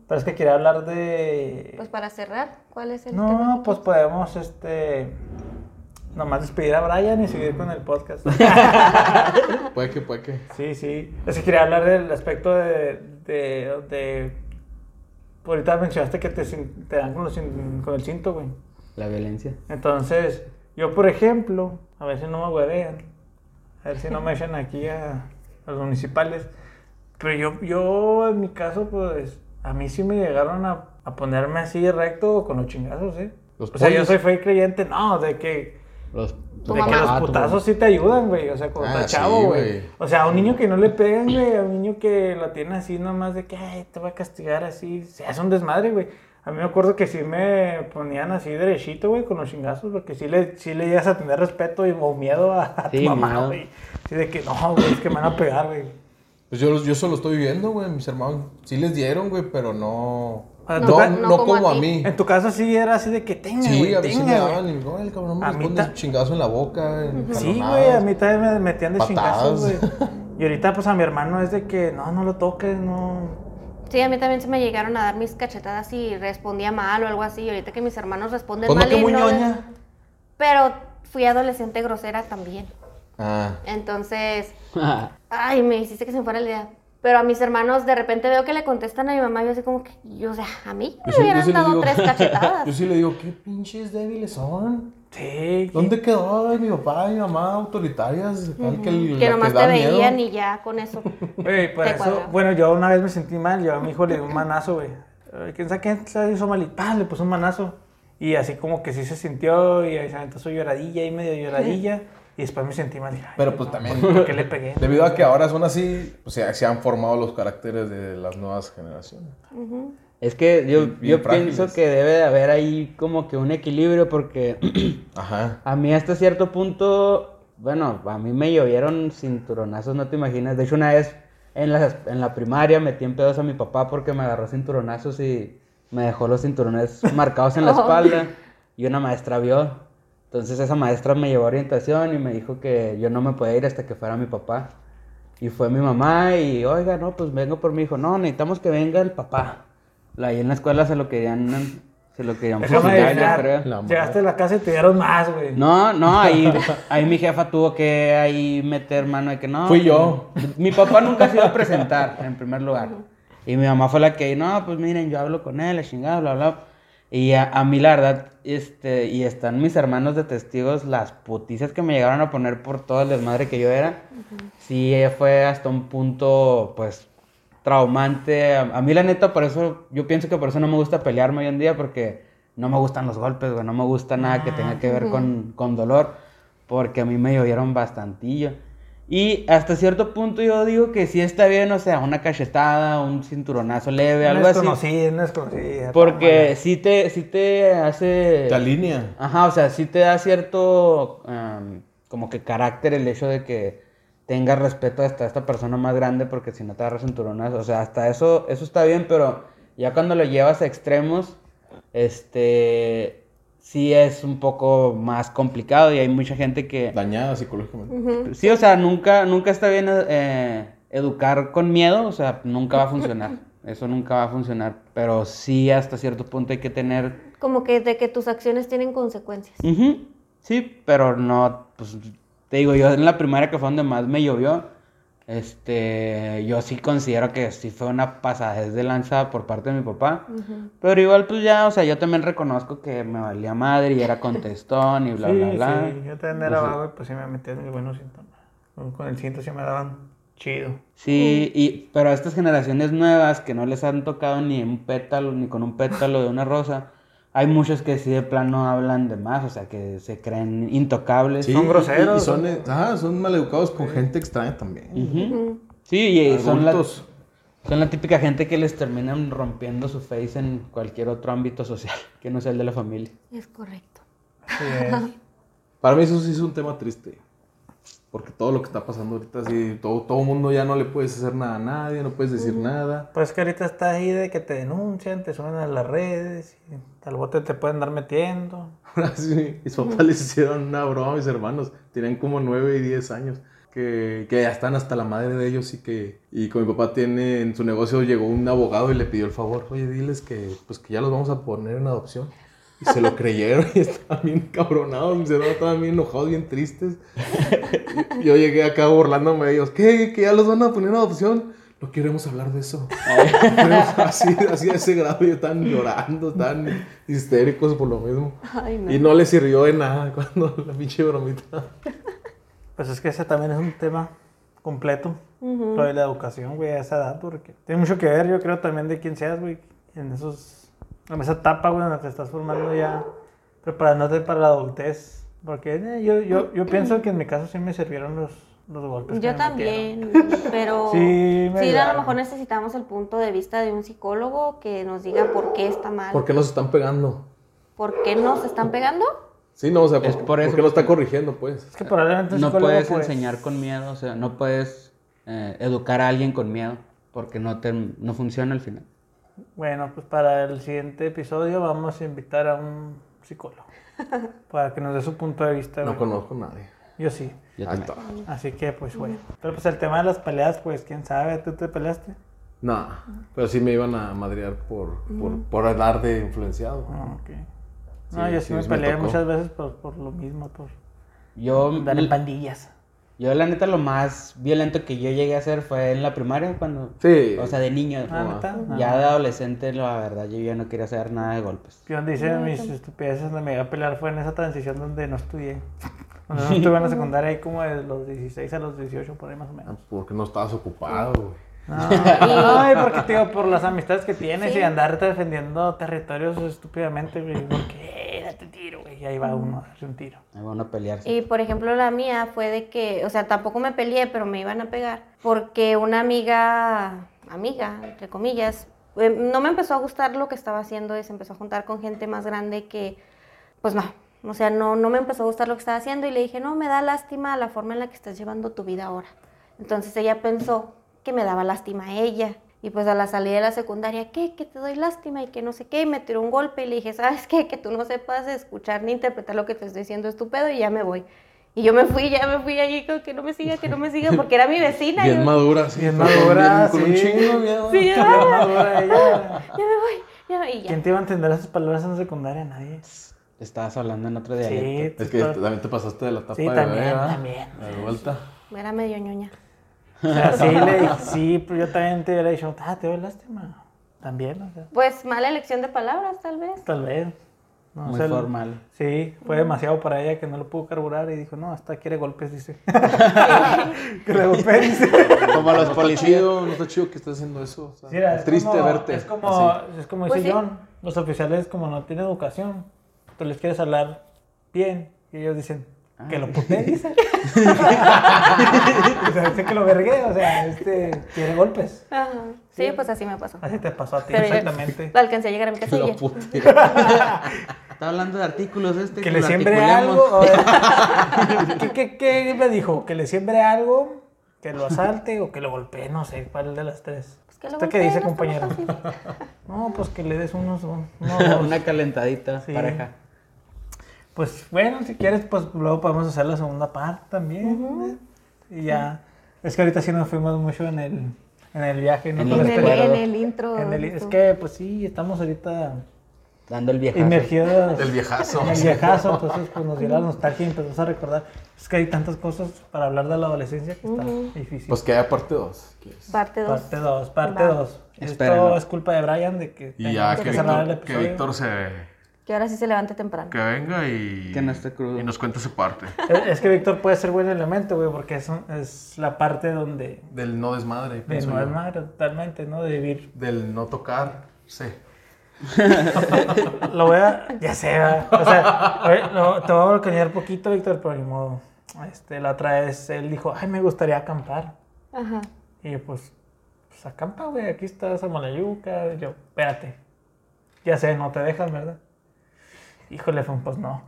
Pero es que quería hablar de... Pues para cerrar, ¿cuál es el No, tema? pues podemos, este... Nomás despedir a Brian y seguir con el podcast. Puede que, puede que. sí, sí. Es que quería hablar del aspecto de... de, de- ahorita mencionaste que te, te dan con, los con el cinto, güey. La violencia. Entonces, yo por ejemplo, a ver si no me huevean, a ver si no me echan aquí a, a los municipales, pero yo, yo en mi caso, pues, a mí sí me llegaron a, a ponerme así recto con los chingazos, ¿eh? Los o sea, yo soy fe creyente, no, de que Los, De que los putazos sí te ayudan, güey. O sea, cuando Ah, estás chavo, güey. O sea, a un niño que no le pegan, güey. A un niño que lo tiene así nomás de que, ay, te voy a castigar así. Se hace un desmadre, güey. A mí me acuerdo que sí me ponían así derechito, güey, con los chingazos. Porque sí le, sí le llegas a tener respeto y, o miedo a, a Sí, tu mamá, güey. Sí, de que no, güey, es que me van a pegar, güey. Pues yo, yo solo estoy viviendo, güey. Mis hermanos sí les dieron, güey, pero no. Ah, No, no, no como como a mí. En tu caso sí era así de que tenga, Sí, güey, a mí sí me daban. Y no, el cabrón me chingazo en la boca. en Sí, güey, a mí también me metían de chingazos, güey. Y ahorita, pues a mi hermano es de que no, no lo toques, no. Sí, a mí también se me llegaron a dar mis cachetadas y respondía mal o algo así. Y ahorita que mis hermanos responden Pues no, mal. que y muy no les-. Pero fui adolescente grosera también. Ah. Entonces, ay, me hiciste que se me fuera la idea. Pero a mis hermanos de repente veo que le contestan a mi mamá y yo así como que, yo, o sea, a mí me sí- hubieran sí dado digo- tres cachetadas. Yo sí le digo, qué pinches débiles son. Sí. ¿Dónde quedó ay, mi papá y mi mamá autoritarias? Que, el- que la nomás da te miedo? veían y ya con eso. Te eso, cuadra. bueno, yo una vez me sentí mal, yo a mi hijo le di un manazo, güey. ¿Quién sabe quién se hizo mal? Y ¡pah! le puso un manazo. Y así como que sí se sintió y ahí se aventó su lloradilla y medio lloradilla. Y después me sentí mal. ay, Pero pues no, también- ¿Por qué le pegué? Debido a que ahora son así, pues se, se han formado los caracteres de las nuevas generaciones. Es que yo, Bien yo frágiles. pienso que debe de haber ahí como que un equilibrio porque Ajá. a mí hasta cierto punto, bueno, a mí me llovieron cinturonazos, no te imaginas. De hecho, una vez en la, en la primaria metí en pedos a mi papá porque me agarró cinturonazos y me dejó los cinturones marcados en la Oh. espalda y una maestra vio. Entonces esa maestra me llevó a orientación y me dijo que yo no me podía ir hasta que fuera mi papá. Y fue mi mamá y, oiga, no, pues vengo por mi hijo. No, necesitamos que venga el papá. Ahí en la escuela se lo querían, se lo querían fusilar, yo creo. Llegaste a la casa y te dieron más, güey. No, no, ahí, ahí mi jefa tuvo que ahí meter mano de que no. Fui yo. Mi papá nunca se iba a presentar, en primer lugar. Y mi mamá fue la que, no, pues miren, yo hablo con él, la chingada, bla, bla. Y a, a mí, la verdad, este, y están mis hermanos de testigos, las putizas que me llegaron a poner por todo el desmadre que yo era. Sí, fue hasta un punto, pues, traumante. A, a mí, la neta, por eso, yo pienso que por eso no me gusta pelearme hoy en día, porque no me gustan los golpes, güey. No me gusta nada que tenga que ver con, con dolor, porque a mí me llovieron bastantillo. Y hasta cierto punto yo digo que sí está bien, o sea, una cachetada, un cinturonazo leve, No algo es así. conocida, no es conocida. Porque sí te, sí te hace... Te alinea. Ajá, o sea, sí te da cierto am, como que carácter el hecho de que tengas respeto hasta esta persona más grande porque si no te agarras cinturonas, o sea, hasta eso, eso está bien, pero ya cuando lo llevas a extremos, este, sí es un poco más complicado y hay mucha gente que... Dañada psicológicamente. Sí, o sea, nunca, nunca está bien eh, educar con miedo, o sea, nunca va a funcionar. Eso nunca va a funcionar, pero sí hasta cierto punto hay que tener Como que de que tus acciones tienen consecuencias. Ujú, Sí, pero no, pues te digo, yo en la primaria que fue donde más me llovió, este, yo sí considero que sí fue una pasadez de lanza por parte de mi papá, pero igual pues ya, o sea, yo también reconozco que me valía madre y era contestón y bla, sí, bla, bla. sí, yo también era vago y pues sí me metía en síntomas. Con- Con el cinto sí me daban chido. Sí, y, pero a estas generaciones nuevas que no les han tocado ni un pétalo, ni con un pétalo de una rosa, hay muchos que sí de plano hablan de más, o sea, que se creen intocables. Sí, Son groseros, Y, son, son- ajá, son maleducados con gente extraña también. Sí, y son la, Adultos. son la típica gente que les terminan rompiendo su face en cualquier otro ámbito social que no sea el de la familia. Es correcto. Es. Para mí eso sí es un tema triste. Porque todo lo que está pasando ahorita, sí, todo, todo mundo ya no le puedes hacer nada a nadie, no puedes decir nada. Pues que ahorita está ahí de que te denuncian, te suben a las redes, y al bote te pueden dar metiendo. Ahora sí, mis papás les hicieron una broma a mis hermanos. Tienen como 9 y 10 años. Que, que ya están hasta la madre de ellos y que y con mi papá tiene en su negocio llegó un abogado y le pidió el favor oye diles que pues que ya los vamos a poner en adopción y se lo creyeron y estaban bien cabronados estaban bien enojados bien tristes Y yo llegué acá burlándome de ellos ¿qué? que ya los van a poner en adopción no queremos hablar de eso Queremos- así así a ese grado y están llorando están histéricos por lo mismo Ay, no. y no le sirvió de nada cuando la pinche bromita. Pues es que ese también es un tema completo. Lo de la educación, güey, a esa edad, porque tiene mucho que ver, yo creo, también de quién seas, güey, en esos, esa etapa, güey, en la que te estás formando ya, preparándote para la adultez. Porque eh, yo, yo, yo pienso que en mi caso sí me sirvieron los, los golpes. que Yo me también, pero Sí, me sí, a lo mejor necesitamos el punto de vista de un psicólogo que nos diga por qué está mal, ¿Por qué nos están pegando? por qué nos están pegando. Sí, no, o sea, Es ¿por, por eso, ¿por qué lo está porque- corrigiendo, pues? Es que probablemente No puedes pues, enseñar con miedo, o sea, no puedes eh, educar a alguien con miedo, porque no, te, no funciona al final. Bueno, pues para el siguiente episodio vamos a invitar a un psicólogo. para que nos dé su punto de vista. No güey. conozco a nadie. Yo sí. Yo Ahí también. está. Así que, pues, bueno. Pero pues el tema de las peleas, pues, quién sabe, ¿tú te peleaste? No, pero sí me iban a madrear por, por, por andar de influenciado. Ah, ok. No, Sí, yo sí, sí, me me peleé tocó. muchas veces por, por lo mismo, por Yo, dar en pandillas. Yo, la neta, lo más violento que yo llegué a hacer fue en la primaria, cuando, Sí. o sea, de niño. Ah, como- ¿neta? ya de adolescente, la verdad, yo ya no quería hacer nada de golpes. Yo dice mis estupideces donde me iba a pelear fue en esa transición donde no estudié. Cuando no estuve en la secundaria ahí como de los 16 a los 18, por ahí más o Ah, menos. Porque no estabas ocupado, güey. No, ay, porque te digo, por las amistades que tienes Sí. y andarte defendiendo territorios estúpidamente, güey. Tiro, güey. Y ahí va uno a darse un tiro. Ahí van a pelearse. Y por ejemplo la mía fue de que, o sea, tampoco me peleé, pero me iban a pegar, porque una amiga, amiga, entre comillas, eh, no me empezó a gustar lo que estaba haciendo y se empezó a juntar con gente más grande que, pues no, o sea, no, no me empezó a gustar lo que estaba haciendo y le dije, no, me da lástima la forma en la que estás llevando tu vida ahora. Entonces ella pensó que me daba lástima a ella. Y pues a la salida de la secundaria, ¿qué? Que te doy lástima y que no sé qué. Y me tiró un golpe y le dije, ¿sabes qué? Que tú no sepas escuchar ni interpretar lo que te estoy diciendo estúpido y ya me voy. Y yo me fui, ya me fui allí con que no me siga, que no me siga, porque era mi vecina. Bien yo, madura, sí. Bien Con- madura, Con un sí. chingo de miedo. Sí, Bien ya, madura ella. ya me voy, ya, y ya. ¿Quién te iba a entender esas palabras en la secundaria? Nadie. Estabas hablando en otro Sí, dialecto. Es que también te pasaste de la etapa Sí, de también, bebé, ¿verdad? también. De vuelta. Era medio ñoña. O sea, sí, le dije, sí, pero yo también te hubiera dicho, ah, te doy lástima. También, o sea, Pues mala elección de palabras, tal vez. tal vez. No Muy sé, formal. Sí, fue demasiado para ella que no lo pudo carburar y dijo, no, esta quiere golpes, dice. que le golpee, dice. Como los No está policías. no está chido que estés haciendo eso. o sea, Mira, es triste como, verte. Es como, así. es como Pues dice sí. John, los oficiales como no tienen educación, tú les quieres hablar bien y ellos dicen que Ah. lo puté, dice. o sea, dice que lo vergué, o sea, este quiere golpes. Ajá. Sí, pues así me pasó. Así te pasó a ti, Pero yo exactamente. alcancé a llegar a mi casa y Lo puté. Está hablando de artículos este. Que le siembre algo. ¿Qué, qué, qué me dijo? Que le siembre algo, que lo asalte o que lo golpee, no sé, cuál de las tres. Pues que lo ¿Usted qué dice, no compañero? No, pues que le des unos, unos Una calentadita Sí. pareja. Pues bueno, si quieres, pues luego podemos hacer la segunda parte también. ¿eh? Y ya. Es que ahorita sí nos fuimos mucho en el, en el viaje. ¿no? En el, este- en el intro. en el- es que, pues sí, estamos ahorita Dando el viejazo. inmergidos El viejazo. en el viejazo. Entonces, pues nos dio la nostalgia y empezamos a recordar. Es que hay tantas cosas para hablar de la adolescencia que está difícil. Pues que haya parte 2. Parte 2. parte 2, parte Va. 2. Esto Espérenlo. es culpa de Brian de que Y ya que cerrar el Víctor, que. Víctor se Que ahora sí se levante temprano. que venga y, Que no esté crudo. y nos cuente su parte. Es, es que Víctor puede ser buen elemento, güey, porque es, un- es la parte donde Del no desmadre, De pienso no yo. es madre, totalmente, ¿no? De vivir. Del no tocar. Sí. Lo voy a. Ya sé, ¿verdad? O sea, oye, lo- te voy a balconear poquito, Víctor, pero ni modo. Este, la otra vez él dijo, ay, me gustaría acampar. Ajá. Y yo, pues, pues acampa, güey, aquí está Samalayuca. Y yo, espérate. Ya sé, no te dejan, ¿verdad? Híjole, fue un pues no.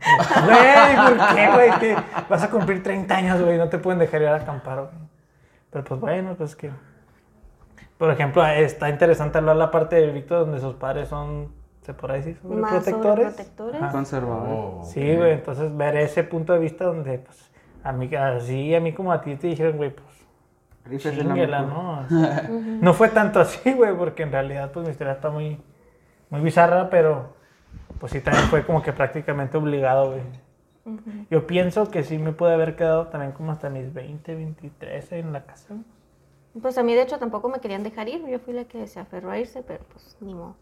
Güey, ¿por qué, güey? Que vas a cumplir 30 años, güey, no te pueden dejar ir a acampar, güey. Pero pues bueno, pues que. Por ejemplo, está interesante hablar la parte de Víctor donde sus padres son, se podrá decir, protectores. sobreprotectores. Ajá. Conservador. Oh, Sí, güey, entonces ver ese punto de vista donde, pues, a mí, así, a mí como a ti te dijeron, güey, pues, Rífese la Chinguela, mejor. ¿no? No fue tanto así, güey, porque en realidad, pues mi historia está muy, muy bizarra, pero pues sí también fue como que prácticamente obligado, güey. Yo pienso que sí me pude haber quedado también como hasta mis 20, 23 en la casa. Pues a mí, de hecho, tampoco me querían dejar ir. Yo fui la que se aferró a irse, pero pues ni modo.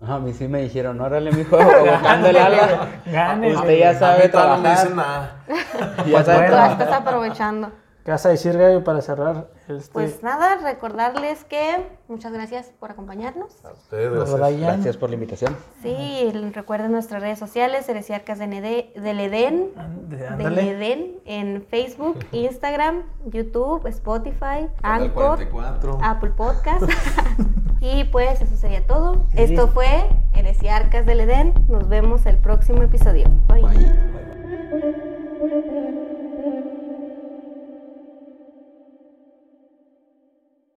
A mí sí me dijeron, órale, mijo, buscando el ala. Gane, Usted ya A sabe no me trabajar. dicen nada. Ya Pues sabe bueno. Tú trabajar. estás aprovechando. ¿Qué vas a decir, Gaby, para cerrar? Este, Pues nada, recordarles que muchas gracias por acompañarnos. A ustedes, gracias. Por la invitación. Sí, recuerden nuestras redes sociales, Heresiarcas del Edén, del. Edén, en Facebook, Instagram, YouTube, Spotify, Anchor, 44. Apple Podcast. y pues eso sería todo. Esto fue Heresiarcas del Edén. Nos vemos el próximo episodio. Bye. Bye.